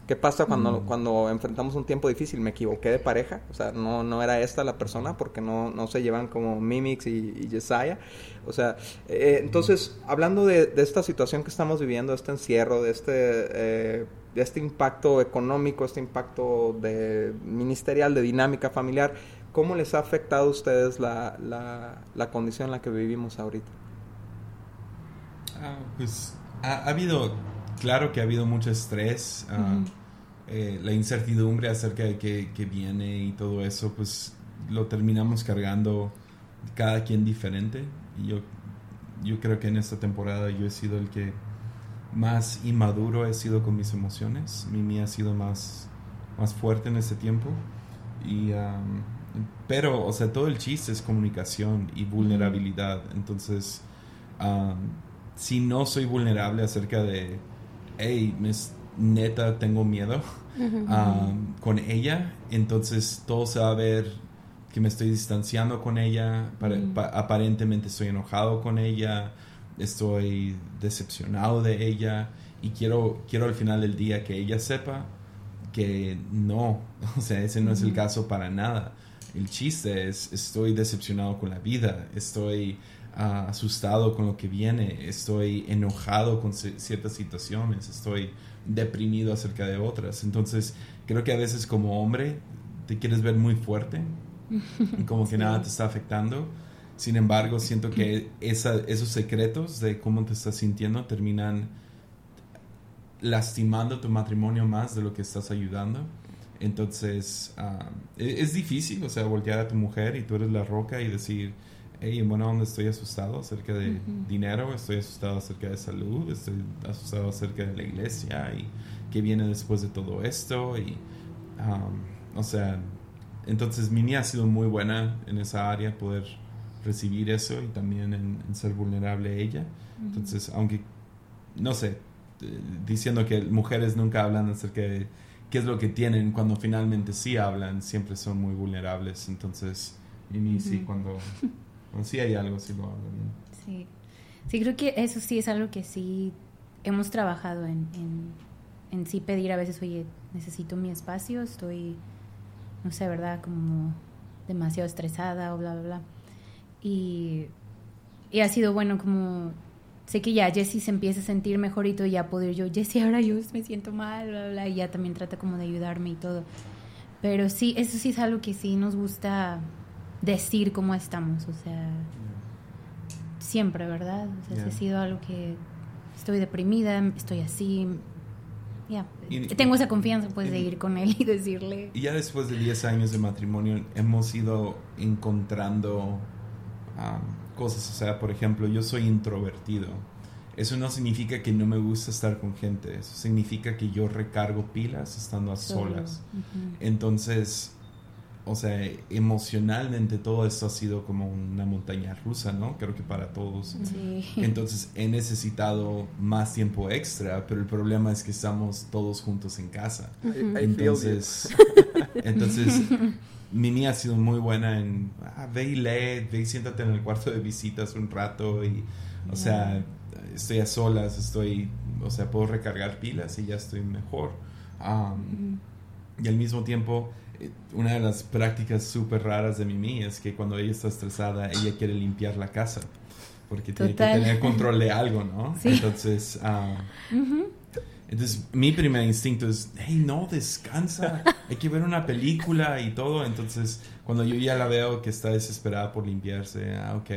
¿Qué pasa cuando, mm. cuando enfrentamos un tiempo difícil? Me equivoqué de pareja, o sea, no, no era esta la persona porque no, no se llevan como Mimix y, y Yesaya. O sea, eh, entonces, hablando de, de, esta situación que estamos viviendo, de este encierro, de este, eh, de este impacto económico, este impacto de ministerial, de dinámica familiar, ¿cómo les ha afectado a ustedes la, la, la condición en la que vivimos ahorita? Ah, pues ha, ha, habido, claro que ha habido mucho estrés. Uh, eh, la incertidumbre acerca de qué, viene y todo eso, pues lo terminamos cargando cada quien diferente. Y yo, yo creo que en esta temporada yo he sido el que más inmaduro he sido con mis emociones. Mimi ha sido más, más fuerte en este tiempo. Y, pero, o sea, todo el chiste es comunicación y vulnerabilidad. Entonces, si no soy vulnerable acerca de, hey, neta tengo miedo con ella, entonces todo se va a ver que me estoy distanciando con ella, aparentemente estoy enojado con ella, estoy decepcionado de ella y quiero, quiero al final del día que ella sepa que no, o sea, ese no es el caso para nada. El chiste es, estoy decepcionado con la vida, estoy ah, asustado con lo que viene, estoy enojado con ciertas situaciones, estoy deprimido acerca de otras. Entonces, creo que a veces como hombre te quieres ver muy fuerte y como que nada te está afectando. Sin embargo, siento que esos secretos de cómo te estás sintiendo terminan lastimando tu matrimonio más de lo que estás ayudando. Entonces, ah, e-, es, difícil, o sea, voltear a tu mujer y tú eres la roca y decir, hey, en buena onda estoy asustado acerca de dinero, estoy asustado acerca de salud, estoy asustado acerca de la iglesia y qué viene después de todo esto. Y, o sea, entonces Mimi ha sido muy buena en esa área, poder recibir eso y también en, ser vulnerable a ella. Entonces, aunque, no sé, diciendo que mujeres nunca hablan acerca de qué es lo que tienen, cuando finalmente sí hablan, siempre son muy vulnerables. Entonces, Mimi sí, cuando sí hay algo, sí lo hablo Sí. sí, creo que eso sí es algo que sí hemos trabajado en, en, sí pedir a veces, oye, necesito mi espacio, estoy, no sé, ¿verdad? Como demasiado estresada o bla, bla, bla. Y, y ha sido bueno como sé que ya Jessie se empieza a sentir mejor y todo, ya poder yo, Jessie, ahora yo me siento mal, bla, bla, y ya también trata como de ayudarme y todo. Pero sí, eso sí es algo que sí nos gusta decir cómo estamos, o sea, siempre, ¿verdad? O sea, ha sido algo que estoy deprimida, estoy así, ya. Tengo esa confianza pues de ir con él y decirle. Y ya después de 10 años de matrimonio hemos ido encontrando cosas, o sea, por ejemplo, yo soy introvertido. Eso no significa que no me gusta estar con gente, eso significa que yo recargo pilas estando a solas. Entonces, o sea, emocionalmente todo esto ha sido como una montaña rusa, ¿no? Creo que para todos. Entonces he necesitado más tiempo extra, pero el problema es que estamos todos juntos en casa. Entonces, entonces Mimi ha sido muy buena en, ah, ve y lee, ve y siéntate en el cuarto de visitas un rato y, o sea, estoy a solas, estoy, o sea, puedo recargar pilas y ya estoy mejor. Y al mismo tiempo una de las prácticas súper raras de Mimi es que cuando ella está estresada, ella quiere limpiar la casa. Porque tiene que tener control de algo, ¿no? Entonces, ah, entonces, mi primer instinto es, hey, no, descansa, hay que ver una película y todo. Entonces, cuando yo ya la veo que está desesperada por limpiarse, ah, ok,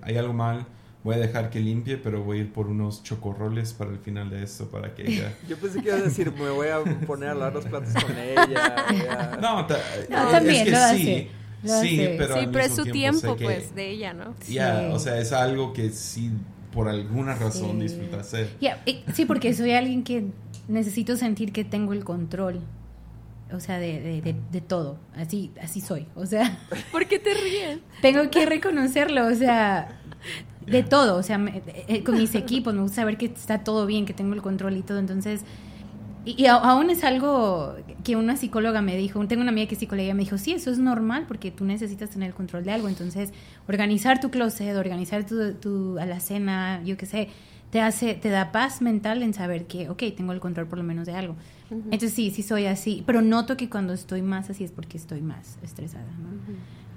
hay algo mal, voy a dejar que limpie, pero voy a ir por unos chocorroles para el final de esto, para que ella... Yo pensé que iba a decir, me voy a poner a lavar los platos con ella. No, también, es que sí. Sí, pero, sí, pero es su tiempo, pues, de ella, ¿no? Ya, o sea, es algo que sí, por alguna razón disfruta hacer. sí, porque soy alguien que necesito sentir que tengo el control. O sea, de, de, de, todo. Así, así soy. O sea. ¿Por qué te ríes? Tengo que reconocerlo. O sea, de todo, o sea, eh, con mis equipos, me gusta saber que está todo bien, que tengo el control y todo, entonces, y, aún es algo que una psicóloga me dijo, tengo una amiga que es psicóloga me dijo, sí, eso es normal porque tú necesitas tener el control de algo, entonces, organizar tu closet, organizar tu, tu alacena, yo qué sé, te hace, te da paz mental en saber que, ok, tengo el control por lo menos de algo. Entonces sí, sí soy así, pero noto que cuando estoy más así es porque estoy más estresada, ¿no?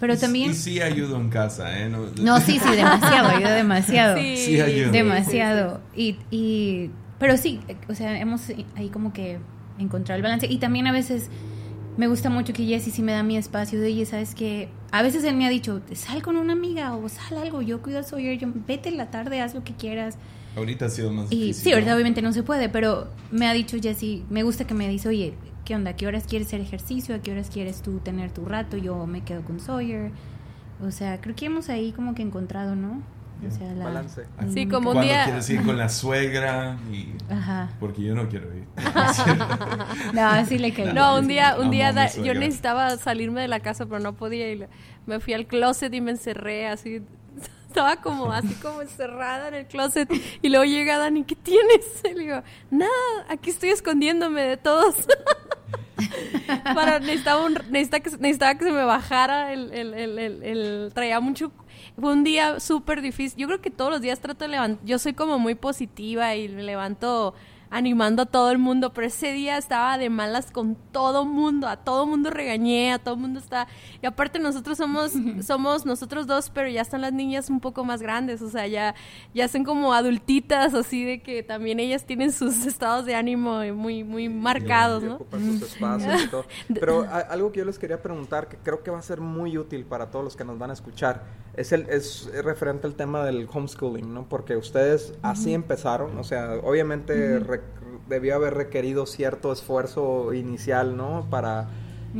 Pero también... Y sí ayudo en casa, ¿eh? No, sí, sí, demasiado, ayuda demasiado. Sí, ayuda. Demasiado. Y, y, pero sí, o sea, hemos ahí como que encontrado el balance. Y también a veces me gusta mucho que Jessie sí me da mi espacio de, oye, ¿sabes que A veces él me ha dicho, sal con una amiga o sal algo, yo cuido soy yo, vete en la tarde, haz lo que quieras. Ahorita ha sido más difícil. Sí, ahorita obviamente no se puede, pero me ha dicho Jessie, me gusta que me dice, oye, ¿qué onda? ¿A qué horas quieres hacer ejercicio? ¿A qué horas quieres tú tener tu rato? Yo me quedo con Sawyer. O sea, creo que hemos ahí como que encontrado, ¿no? O sea, la, balance. Sí, como un día. quieres ir con la suegra y Ajá. porque yo no quiero ir. no, así le caí. No, un día, un día yo necesitaba salirme de la casa, pero no podía y me fui al closet y me encerré así estaba como así como encerrada en el closet y luego llega Dani, ¿qué tienes? Y le digo, nada, aquí estoy escondiéndome de todos. para, necesitaba, un, necesitaba, que, necesitaba que se me bajara el, el, el, el traía mucho fue un día súper difícil. Yo creo que todos los días trato de levantar. Yo soy como muy positiva y me levanto animando a todo el mundo, pero ese día estaba de malas con todo mundo, a todo mundo regañé, a todo mundo está y aparte nosotros somos somos nosotros dos, pero ya están las niñas un poco más grandes, o sea, ya ya son como adultitas así de que también ellas tienen sus estados de ánimo muy muy marcados, ¿no? Sus espacios y todo. Pero algo que yo les quería preguntar que creo que va a ser muy útil para todos los que nos van a escuchar es el es referente al tema del homeschooling, ¿no? Porque ustedes así empezaron, o sea, obviamente debió haber requerido cierto esfuerzo inicial, ¿no? Para,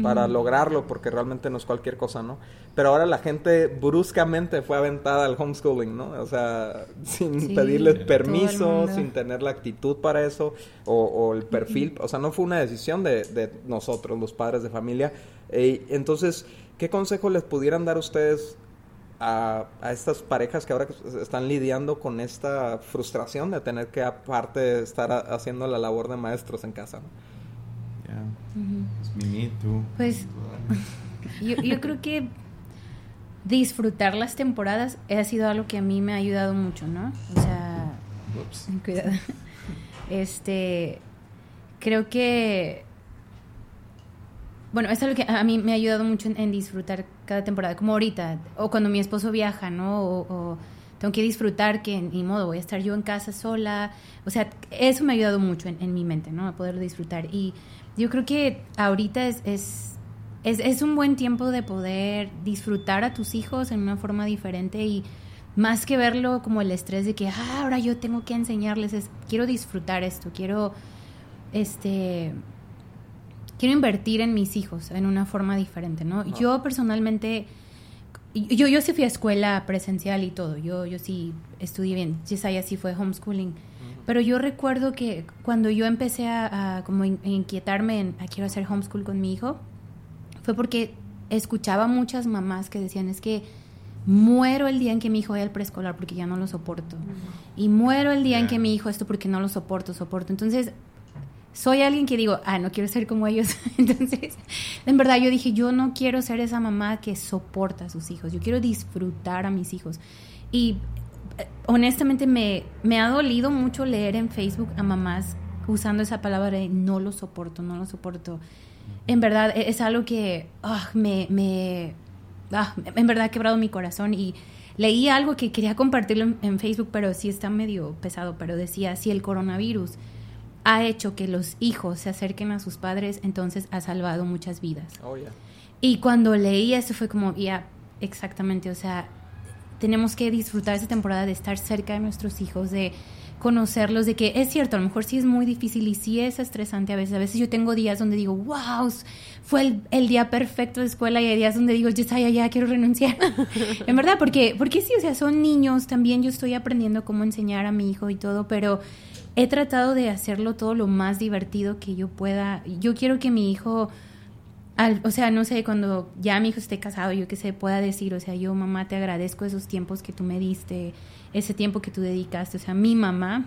para lograrlo, porque realmente no es cualquier cosa, ¿no? Pero ahora la gente bruscamente fue aventada al homeschooling, ¿no? O sea, sin pedirle permiso, sin tener la actitud para eso, o, el perfil, o sea, no fue una decisión de, nosotros, los padres de familia. Eh, entonces, ¿qué consejo les pudieran dar ustedes a, estas parejas que ahora están lidiando con esta frustración de tener que aparte estar haciendo la labor de maestros en casa. Pues, yo, yo creo que disfrutar las temporadas ha sido algo que a mí me ha ayudado mucho, ¿no? O sea, cuidado. Este, creo que bueno, eso es lo que a mí me ha ayudado mucho en, disfrutar cada temporada, como ahorita, o cuando mi esposo viaja, ¿no? O, tengo que disfrutar que ni modo voy a estar yo en casa sola. O sea, eso me ha ayudado mucho en, mi mente, ¿no? A poder disfrutar. Y yo creo que ahorita es, es, es, es, un buen tiempo de poder disfrutar a tus hijos en una forma diferente y más que verlo como el estrés de que ah, ahora yo tengo que enseñarles, es quiero disfrutar esto, quiero este quiero invertir en mis hijos en una forma diferente, ¿no? Yo personalmente, yo, yo sí fui a escuela presencial y todo, yo, yo sí estudié bien, Yesaya sí fue homeschooling, pero yo recuerdo que cuando yo empecé a, como inquietarme en, a quiero hacer homeschool con mi hijo, fue porque escuchaba muchas mamás que decían, es que muero el día en que mi hijo vaya al preescolar porque ya no lo soporto. Y muero el día en que mi hijo esto porque no lo soporto, soporto. Entonces, soy alguien que digo, ah, no quiero ser como ellos. Entonces, en verdad yo dije, yo no quiero ser esa mamá que soporta a sus hijos, yo quiero disfrutar a mis hijos. Y eh, honestamente me, me ha dolido mucho leer en Facebook a mamás usando esa palabra de no lo soporto, no lo soporto. En verdad, e, es algo que ah, me, me ah, en verdad ha quebrado mi corazón y leí algo que quería compartirlo en Facebook, pero sí está medio pesado, pero decía, si el coronavirus ha hecho que los hijos se acerquen a sus padres, entonces ha salvado muchas vidas. Oh, y cuando leí eso fue como, ya, exactamente, o sea, tenemos que disfrutar esa temporada de estar cerca de nuestros hijos, de conocerlos, de que es cierto, a lo mejor sí es muy difícil y sí es estresante a veces. A veces yo tengo días donde digo, wow, fue el, día perfecto de escuela y hay días donde digo, ya, ya, ya quiero renunciar. en verdad, porque, porque sí, o sea, son niños, también yo estoy aprendiendo cómo enseñar a mi hijo y todo, pero he tratado de hacerlo todo lo más divertido que yo pueda. Yo quiero que mi hijo, o sea, no sé, cuando ya mi hijo esté casado, yo que sé, pueda decir, o sea, yo mamá te agradezco esos tiempos que tú me diste, ese tiempo que tú dedicaste. O sea, mi mamá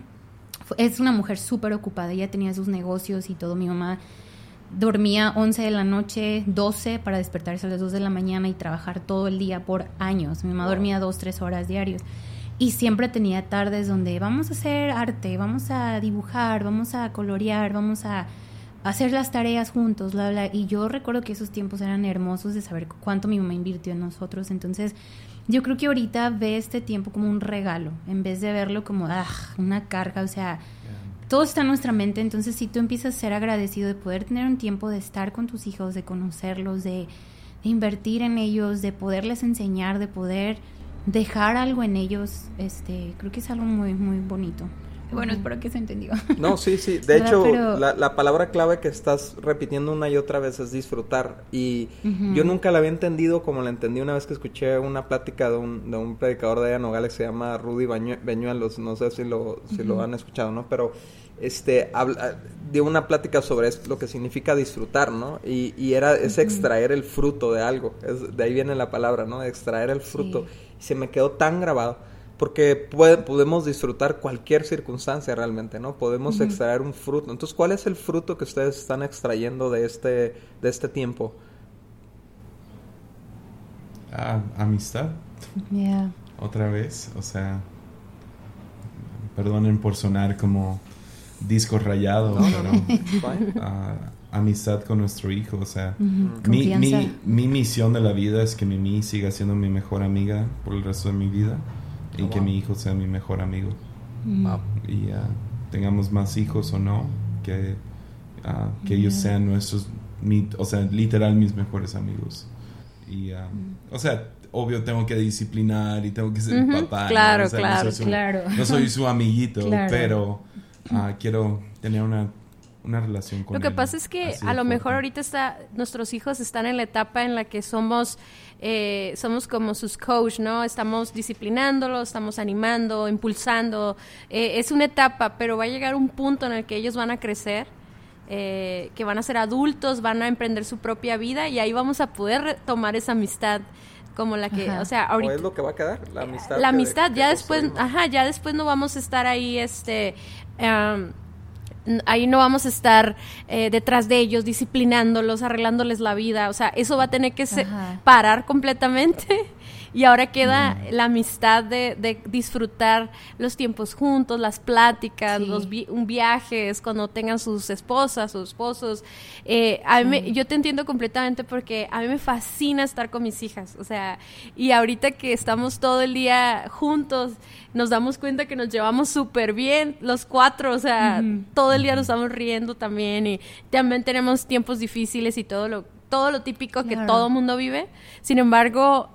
es una mujer súper ocupada, ella tenía sus negocios y todo. Mi mamá dormía 11 de la noche, 12 para despertarse a las 2 de la mañana y trabajar todo el día por años. Mi mamá dormía 2, 3 horas diarios. Y siempre tenía tardes donde vamos a hacer arte, vamos a dibujar, vamos a colorear, vamos a hacer las tareas juntos, bla, bla. Y yo recuerdo que esos tiempos eran hermosos de saber cuánto mi mamá invirtió en nosotros. Entonces, yo creo que ahorita ve este tiempo como un regalo, en vez de verlo como ah, una carga. O sea, todo está en nuestra mente. Entonces, si tú empiezas a ser agradecido de poder tener un tiempo de estar con tus hijos, de conocerlos, de invertir en ellos, de poderles enseñar, de poder dejar algo en ellos, este, creo que es algo muy, muy bonito. Bueno, espero que se entendió. No, sí, sí. De hecho, la, palabra clave que estás repitiendo una y otra vez es disfrutar. Y yo nunca la había entendido como la entendí una vez que escuché una plática de un, de un predicador de Nogales que se llama Rudy Beñuelos. No sé si lo, si lo han escuchado, ¿no? Pero este habla, dio una plática sobre lo que significa disfrutar, ¿no? Y, y era es extraer el fruto de algo. Es, de ahí viene la palabra, ¿no? Extraer el fruto se me quedó tan grabado. Porque podemos disfrutar cualquier circunstancia realmente, ¿no? Podemos extraer un fruto. Entonces, ¿cuál es el fruto que ustedes están extrayendo de este, de este tiempo? Ah, amistad. Otra vez, o sea, perdonen por sonar como disco rayado, pero amistad con nuestro hijo, o sea, mi, mi, misión de la vida es que Mimi siga siendo mi mejor amiga por el resto de mi vida y que mi hijo sea mi mejor amigo. Y tengamos más hijos o no, que, que ellos sean nuestros, o sea, literal mis mejores amigos. Y, o sea, obvio tengo que disciplinar y tengo que ser papá. Claro, claro, no soy su, claro. No soy su amiguito, pero quiero tener una una relación con Lo que pasa es que a lo mejor ahorita está, nuestros hijos están en la etapa en la que somos, eh, somos como sus coach, ¿no? Estamos disciplinándolos, estamos animando, impulsando. Eh, es una etapa, pero va a llegar un punto en el que ellos van a crecer. Eh, que van a ser adultos, van a emprender su propia vida y ahí vamos a poder tomar esa amistad como la que, o sea, ahorita ¿O es lo que va a quedar, la amistad. La amistad, ya después, ajá, ya después no vamos a estar ahí, este, ahí no vamos a estar eh, detrás de ellos, disciplinándolos, arreglándoles la vida. O sea, eso va a tener que parar completamente y ahora queda la amistad de, de, disfrutar los tiempos juntos, las pláticas, los un viajes, cuando tengan sus esposas, sus esposos. Eh, a mí yo te entiendo completamente porque a mí me fascina estar con mis hijas. O sea, y ahorita que estamos todo el día juntos, nos damos cuenta que nos llevamos súper bien los cuatro. O sea, todo el día nos estamos riendo también y también tenemos tiempos difíciles y todo lo todo lo típico que todo mundo vive. Sin embargo,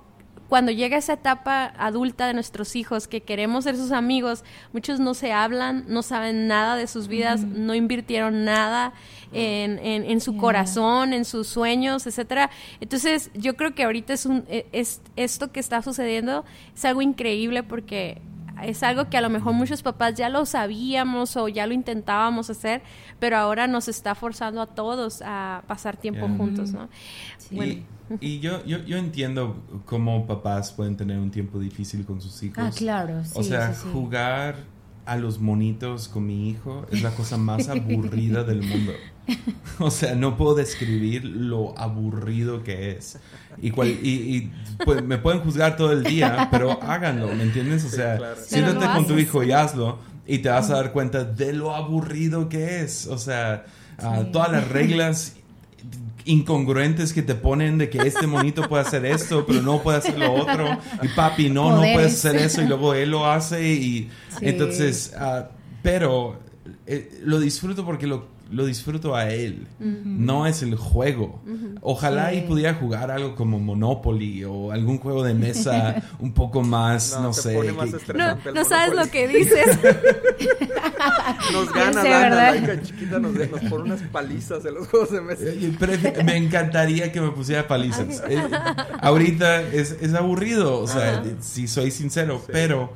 cuando llega esa etapa adulta de nuestros hijos que queremos ser sus amigos, muchos no se hablan, no saben nada de sus vidas, no invirtieron nada en, en, su corazón, en sus sueños, etcétera. Entonces, yo creo que ahorita es un e, es esto que está sucediendo es algo increíble porque es algo que a lo mejor muchos papás ya lo sabíamos o ya lo intentábamos hacer, pero ahora nos está forzando a todos a pasar tiempo juntos, ¿no? Y, yo, yo, yo entiendo cómo papás pueden tener un tiempo difícil con sus hijos. Ah, claro. o sea, jugar a los monitos con mi hijo es la cosa más aburrida del mundo. O sea, no puedo describir lo aburrido que es. Y, y, pues, me pueden juzgar todo el día, pero háganlo, ¿me entiendes? O sea, siéntate con tu hijo y hazlo y te vas a dar cuenta de lo aburrido que es. O sea, ah, todas las reglas incongruentes que te ponen de que este monito puede hacer esto, pero no puede hacer lo otro. Y papi, no, no puedes hacer eso y luego él lo hace y entonces, ah, pero eh, lo disfruto porque lo lo disfruto a él, no es el juego. Ojalá y pudiera jugar algo como Monopoly o algún juego de mesa un poco más, no, sé. no, sabes lo que dices. nos gana la chiquita, nos, nos pone unas palizas en los juegos de mesa. Eh, me encantaría que me pusiera palizas. Eh, ahorita es, es, aburrido, o sea, si soy sincero, pero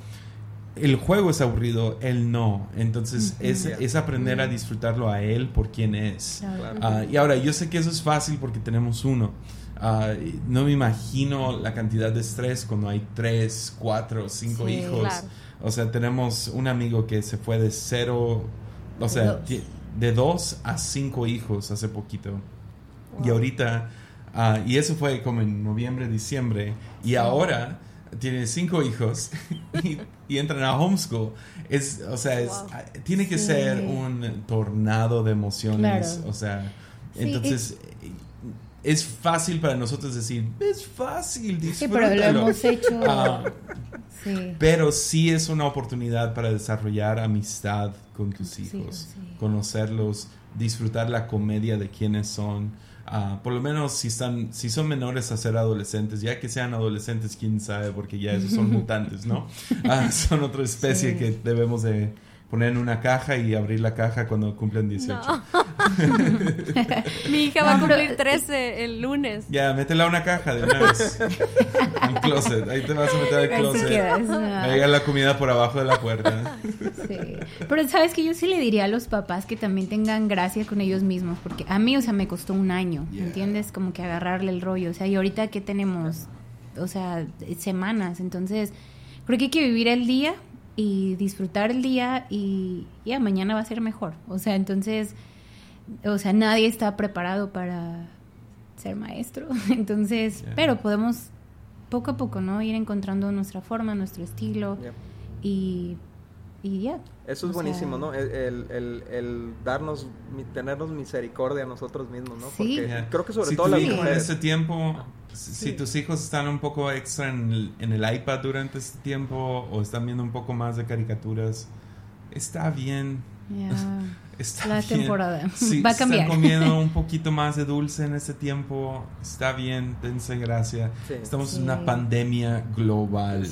el juego es aburrido, él no. Entonces es, aprender a disfrutarlo a él por quien es. Ah, y ahora, yo sé que eso es fácil porque tenemos uno. Ah, no me imagino la cantidad de estrés cuando hay tres, cuatro, cinco hijos. O sea, tenemos un amigo que se fue de cero, o sea, de dos a cinco hijos hace poquito. Y ahorita, ah, y eso fue como en noviembre, diciembre. Y ahora tiene cinco hijos y, entran a homeschool. Es, o sea, tiene que ser un tornado de emociones. O sea, entonces es fácil para nosotros decir, es fácil, disfrútalo. Sí, pero lo hemos hecho. Ah, pero sí es una oportunidad para desarrollar amistad con tus hijos, conocerlos, disfrutar la comedia de quienes son Ah, por lo menos si están si son menores a ser adolescentes ya que sean adolescentes quién sabe porque ya esos son mutantes no ah, son otra especie que debemos de poner en una caja y abrir la caja cuando cumplen 18. Mi hija va a cumplir 13 el lunes. Ya, métela a una caja de una vez. Un closet. Ahí te vas a meter al closet. Ahí la comida por abajo de la puerta. Sí. Pero sabes que yo sí le diría a los papás que también tengan gracia con ellos mismos. Porque a mí, o sea, me costó un año. ¿Entiendes? Como que agarrarle el rollo. O sea, y ahorita que tenemos, o sea, semanas. Entonces Creo que hay que vivir el día y disfrutar el día y ya mañana va a ser mejor. O sea, entonces, o sea, nadie está preparado para ser maestro. Entonces, pero podemos poco a poco, ¿no? Ir encontrando nuestra forma, nuestro estilo y, y ya. Eso es buenísimo, ¿no? El, el, el, darnos, tenernos misericordia a nosotros mismos, ¿no? Porque creo que sobre todo la en ese tiempo, si tus hijos están un poco extra en el, en el iPad durante este tiempo o están viendo un poco más de caricaturas, está bien. Está la temporada. Va a cambiar. Están comiendo un poquito más de dulce en ese tiempo. Está bien, dense gracia. Estamos en una pandemia global.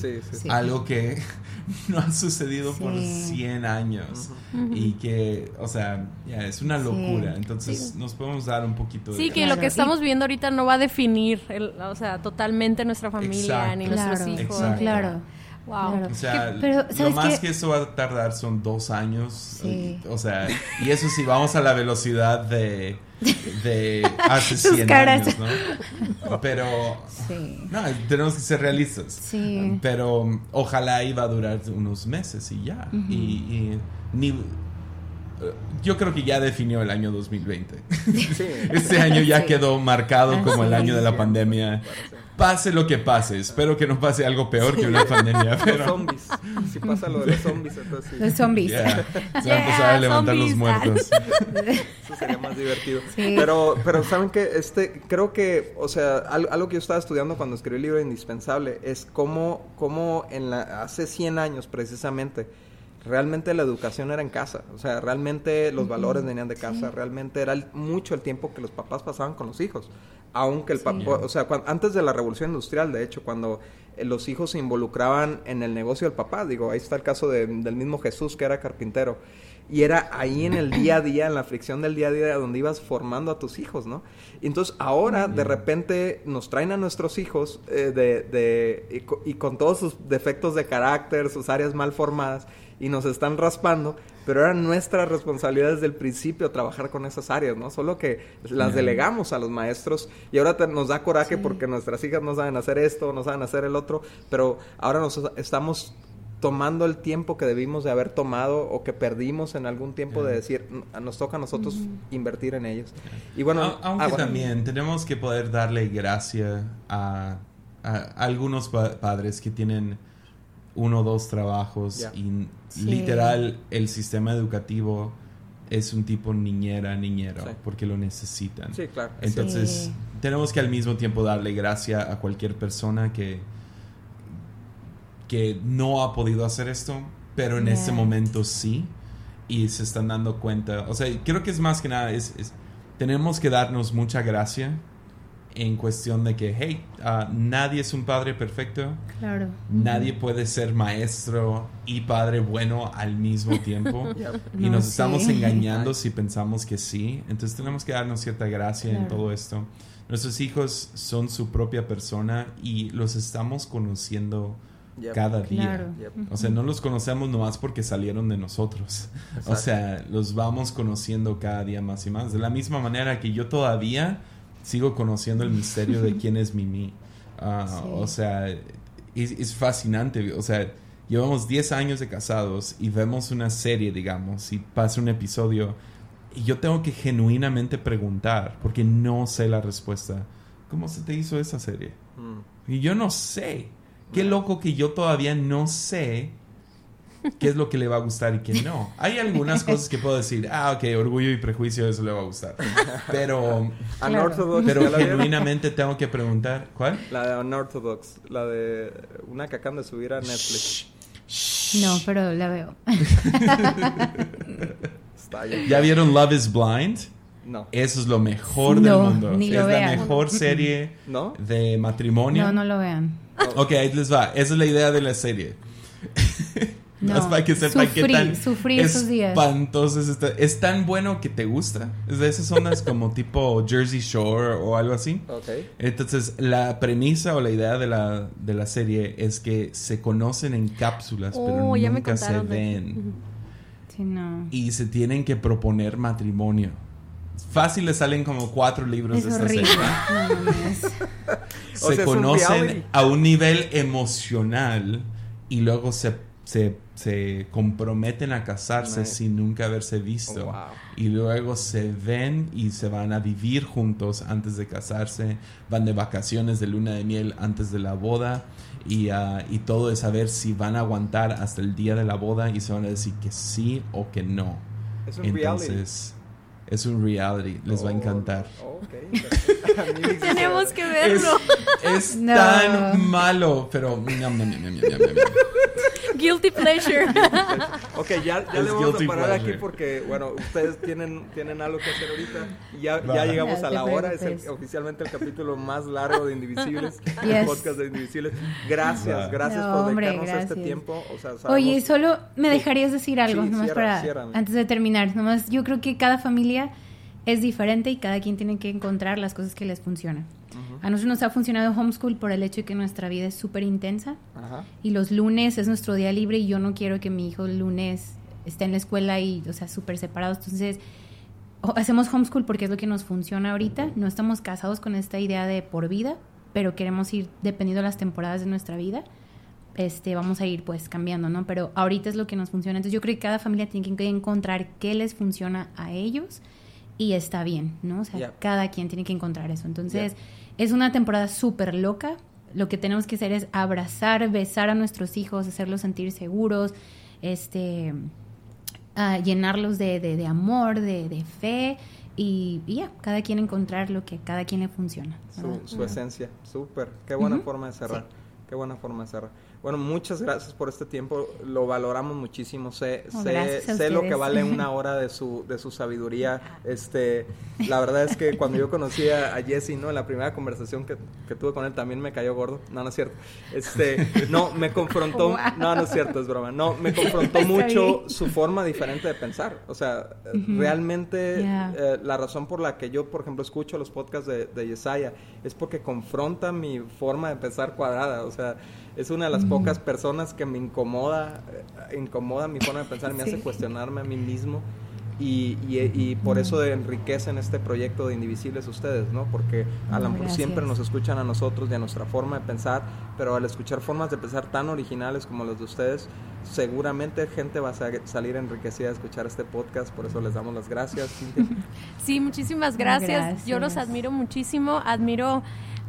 Algo que no ha sucedido por 100 años. Y que, o sea, ya es una locura. Entonces nos podemos dar un poquito de... Sí, que lo que estamos viendo ahorita no va a definir, o sea, totalmente nuestra familia ni nuestros hijos. Claro. Wow. O sea, pero, lo más que eso va a tardar son dos años. O sea, y eso sí, vamos a la velocidad de, de hace 100 años, ¿no? Pero, no, tenemos que ser realistas. Sí. Pero ojalá iba a durar unos meses y ya. y, ni, yo creo que ya definió el año 2020. este año ya quedó marcado como el año de la pandemia pase lo que pase. Espero que no pase algo peor que una pandemia. Pero... Los zombies. Si pasa lo de los zombies, entonces sí. Los zombies. Se va a empezar a levantar los muertos. Eso sería más divertido. Pero, pero saben que este, creo que, o sea, algo, que yo estaba estudiando cuando escribí el libro Indispensable es cómo, cómo en la, hace 100 años precisamente realmente la educación era en casa, o sea, realmente los valores venían de casa, realmente era mucho el tiempo que los papás pasaban con los hijos aunque el papá, o sea, antes de la revolución industrial, de hecho, cuando eh, los hijos se involucraban en el negocio del papá, digo, ahí está el caso del mismo Jesús que era carpintero, y era ahí en el día a día, en la fricción del día a día, donde ibas formando a tus hijos, ¿no? Y entonces ahora, de repente, nos traen a nuestros hijos eh, de, de y, con todos sus defectos de carácter, sus áreas mal formadas, y nos están raspando, pero era nuestra responsabilidad desde el principio trabajar con esas áreas, ¿no? Solo que las delegamos a los maestros y ahora nos da coraje porque nuestras hijas no saben hacer esto, no saben hacer el otro, pero ahora nos estamos tomando el tiempo que debimos de haber tomado o que perdimos en algún tiempo de decir, nos toca a nosotros invertir en ellos. Y bueno, aunque ah, también tenemos que poder darle gracia a, algunos padres que tienen uno o dos trabajos y literal el sistema educativo es un tipo niñera, niñero, porque lo necesitan. Sí, claro. Entonces, tenemos que al mismo tiempo darle gracia a cualquier persona que, que no ha podido hacer esto, pero en este momento sí, y se están dando cuenta. O sea, creo que es más que nada, es tenemos que darnos mucha gracia en cuestión de que, hey, ah, nadie es un padre perfecto. Claro. Nadie puede ser maestro y padre bueno al mismo tiempo. y nos estamos engañando si pensamos que sí. Entonces tenemos que darnos cierta gracia en todo esto. Nuestros hijos son su propia persona y los estamos conociendo cada día. O sea, no los conocemos nomás porque salieron de nosotros. O sea, los vamos conociendo cada día más y más. De la misma manera que yo todavía sigo conociendo el misterio de quién es Mimi. Ah, o sea, es, fascinante. O sea, llevamos 10 años de casados y vemos una serie, digamos, y pasa un episodio y yo tengo que genuinamente preguntar, porque no sé la respuesta. ¿Cómo se te hizo esa serie? Mm. Y yo no sé. Qué loco que yo todavía no sé qué es lo que le va a gustar y qué no. Hay algunas cosas que puedo decir, ah, ok, orgullo y prejuicio, eso le va a gustar. Pero, pero genuinamente tengo que preguntar, ¿cuál? La de Unorthodox, la de una que acaban de subir a Netflix. No, pero la veo. ¿Ya vieron Love is Blind? No. Eso es lo mejor del mundo. es la mejor serie de matrimonio. No, no lo vean. Ok, ahí les va. Esa es la idea de la serie. No, para que sepa qué tan sufrí esos días. es, es tan bueno que te gusta. Es de esas zonas como tipo Jersey Shore o algo así. Okay. Entonces, la premisa o la idea de la, de la serie es que se conocen en cápsulas, pero oh, nunca se ven. Sí, no. Y se tienen que proponer matrimonio. Fácil le salen como cuatro libros de esta serie. se conocen a un nivel emocional y luego se, se, se comprometen a casarse Nice. sin nunca haberse visto. Oh, wow. Y luego se ven y se van a vivir juntos antes de casarse, van de vacaciones de luna de miel antes de la boda y, ah, y todo es saber si van a aguantar hasta el día de la boda y se van a decir que sí o que no. Es un reality. Entonces, es un reality, les va a Oh, encantar. Tenemos que Es, verlo. es No. tan malo, pero... Guilty pleasure. Ok, ya, ya le vamos a parar pleasure. aquí porque, bueno, ustedes tienen, tienen algo que hacer ahorita. Y ya, ya llegamos No a la hora. Es el- oficialmente el capítulo más largo de Indivisibles. El podcast de Indivisibles. Gracias, gracias No, por hombre, dedicarnos a este gracias. tiempo. O sea, sabemos- Oye, solo me dejarías decir algo, Sí, nomás cierra, para antes de terminar. Nomás yo creo que cada familia es diferente y cada quien tiene que encontrar las cosas que les funcionan. A nosotros nos ha funcionado homeschool por el hecho de que nuestra vida es súper intensa y los lunes es nuestro día libre y yo no quiero que mi hijo el lunes esté en la escuela y, o sea, súper separados. Entonces, hacemos homeschool porque es lo que nos funciona ahorita. No estamos casados con esta idea de por vida, pero queremos ir dependiendo de las temporadas de nuestra vida. Este, vamos a ir pues cambiando, ¿no? Pero ahorita es lo que nos funciona. Entonces yo creo que cada familia tiene que encontrar qué les funciona a ellos y está bien, ¿no? O sea, Yeah. cada quien tiene que encontrar eso. Entonces, es una temporada súper loca. Lo que tenemos que hacer es abrazar, besar a nuestros hijos, hacerlos sentir seguros, este, ah, llenarlos de, de- de amor, de, de fe y, y ya, cada quien encontrar lo que a cada quien le funciona. ¿verdad? Su, su esencia. Súper. Qué buena forma de cerrar. Qué buena forma de cerrar. Bueno, muchas gracias por este tiempo. Lo valoramos muchísimo. Sé, Oh, sé, sé lo que vale una hora de su, de su sabiduría. Este, la verdad es que cuando yo conocí a, a Jesse, ¿no? En la primera conversación que, que tuve con él también me cayó gordo. No, no es cierto. Este, no, me confrontó. Wow. No, no es cierto, es broma. No, me confrontó mucho su forma diferente de pensar. O sea, realmente Yeah. eh, la razón por la que yo, por ejemplo, escucho los podcasts de, de Yesaya es porque confronta mi forma de pensar cuadrada. O sea, es una de las pocas personas que me incomoda, eh, incomoda mi forma de pensar y me Sí. hace cuestionarme a mí mismo. Y, y- y por eso enriquecen este proyecto de Indivisibles ustedes, ¿no? Porque a lo mejor siempre nos escuchan a nosotros y a nuestra forma de pensar, pero al escuchar formas de pensar tan originales como las de ustedes, seguramente gente va a sa- salir enriquecida de escuchar este podcast, por eso les damos las gracias. Cintia. Sí, muchísimas gracias. Gracias. Yo los admiro muchísimo. Admiro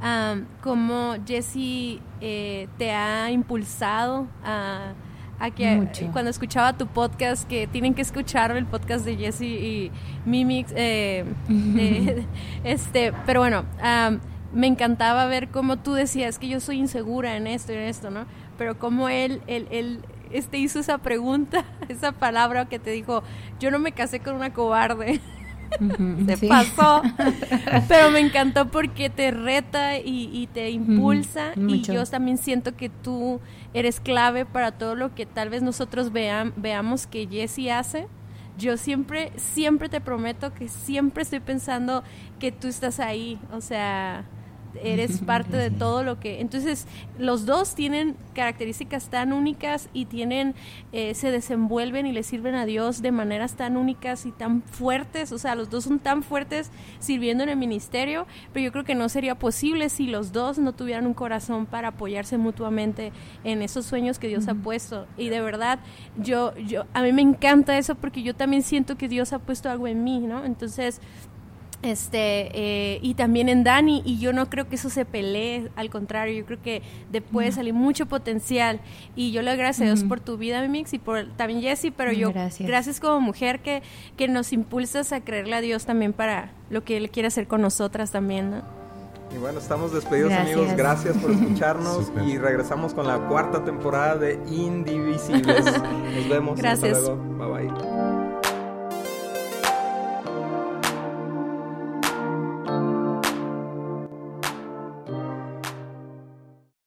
am, cómo Jesse eh, te ha impulsado a, a que Mucho. cuando escuchaba tu podcast, que tienen que escuchar el podcast de Jesse y Mimix. eh, de- este, pero bueno, am, me encantaba ver cómo tú decías que yo soy insegura en esto y en esto, ¿no? Pero cómo él, él, él este, hizo esa pregunta, esa palabra que te dijo, yo no me casé con una cobarde. Se sí. pasó. Pero me encantó porque te reta y, y te impulsa. Y yo también siento que tú eres clave para todo lo que tal vez nosotros veam- veamos que Jessie hace. Yo siempre, siempre te prometo que siempre estoy pensando que tú estás ahí. O sea, eres parte de todo lo que... Entonces, los dos tienen características tan únicas y tienen, eh, se desenvuelven y le sirven a Dios de maneras tan únicas y tan fuertes. O sea, los dos son tan fuertes sirviendo en el ministerio, pero yo creo que no sería posible si los dos no tuvieran un corazón para apoyarse mutuamente en esos sueños que Dios ha puesto. Y de verdad, yo, yo, a mí me encanta eso porque yo también siento que Dios ha puesto algo en mí, ¿no? Entonces, este eh, y también en Dani y yo no creo que eso se pelee al contrario yo creo que de puede salir mucho potencial y yo le doy gracias a Dios Ujú. por tu vida Mix y por también Jessie pero yo Gracias. gracias como mujer que que nos impulsas a creerle a Dios también para lo que él quiere hacer con nosotras también ¿no? Y bueno, estamos despedidos Gracias. amigos, gracias por escucharnos y regresamos con la cuarta temporada de Indivisibles. Nos vemos. Gracias. Hasta luego. Bye bye.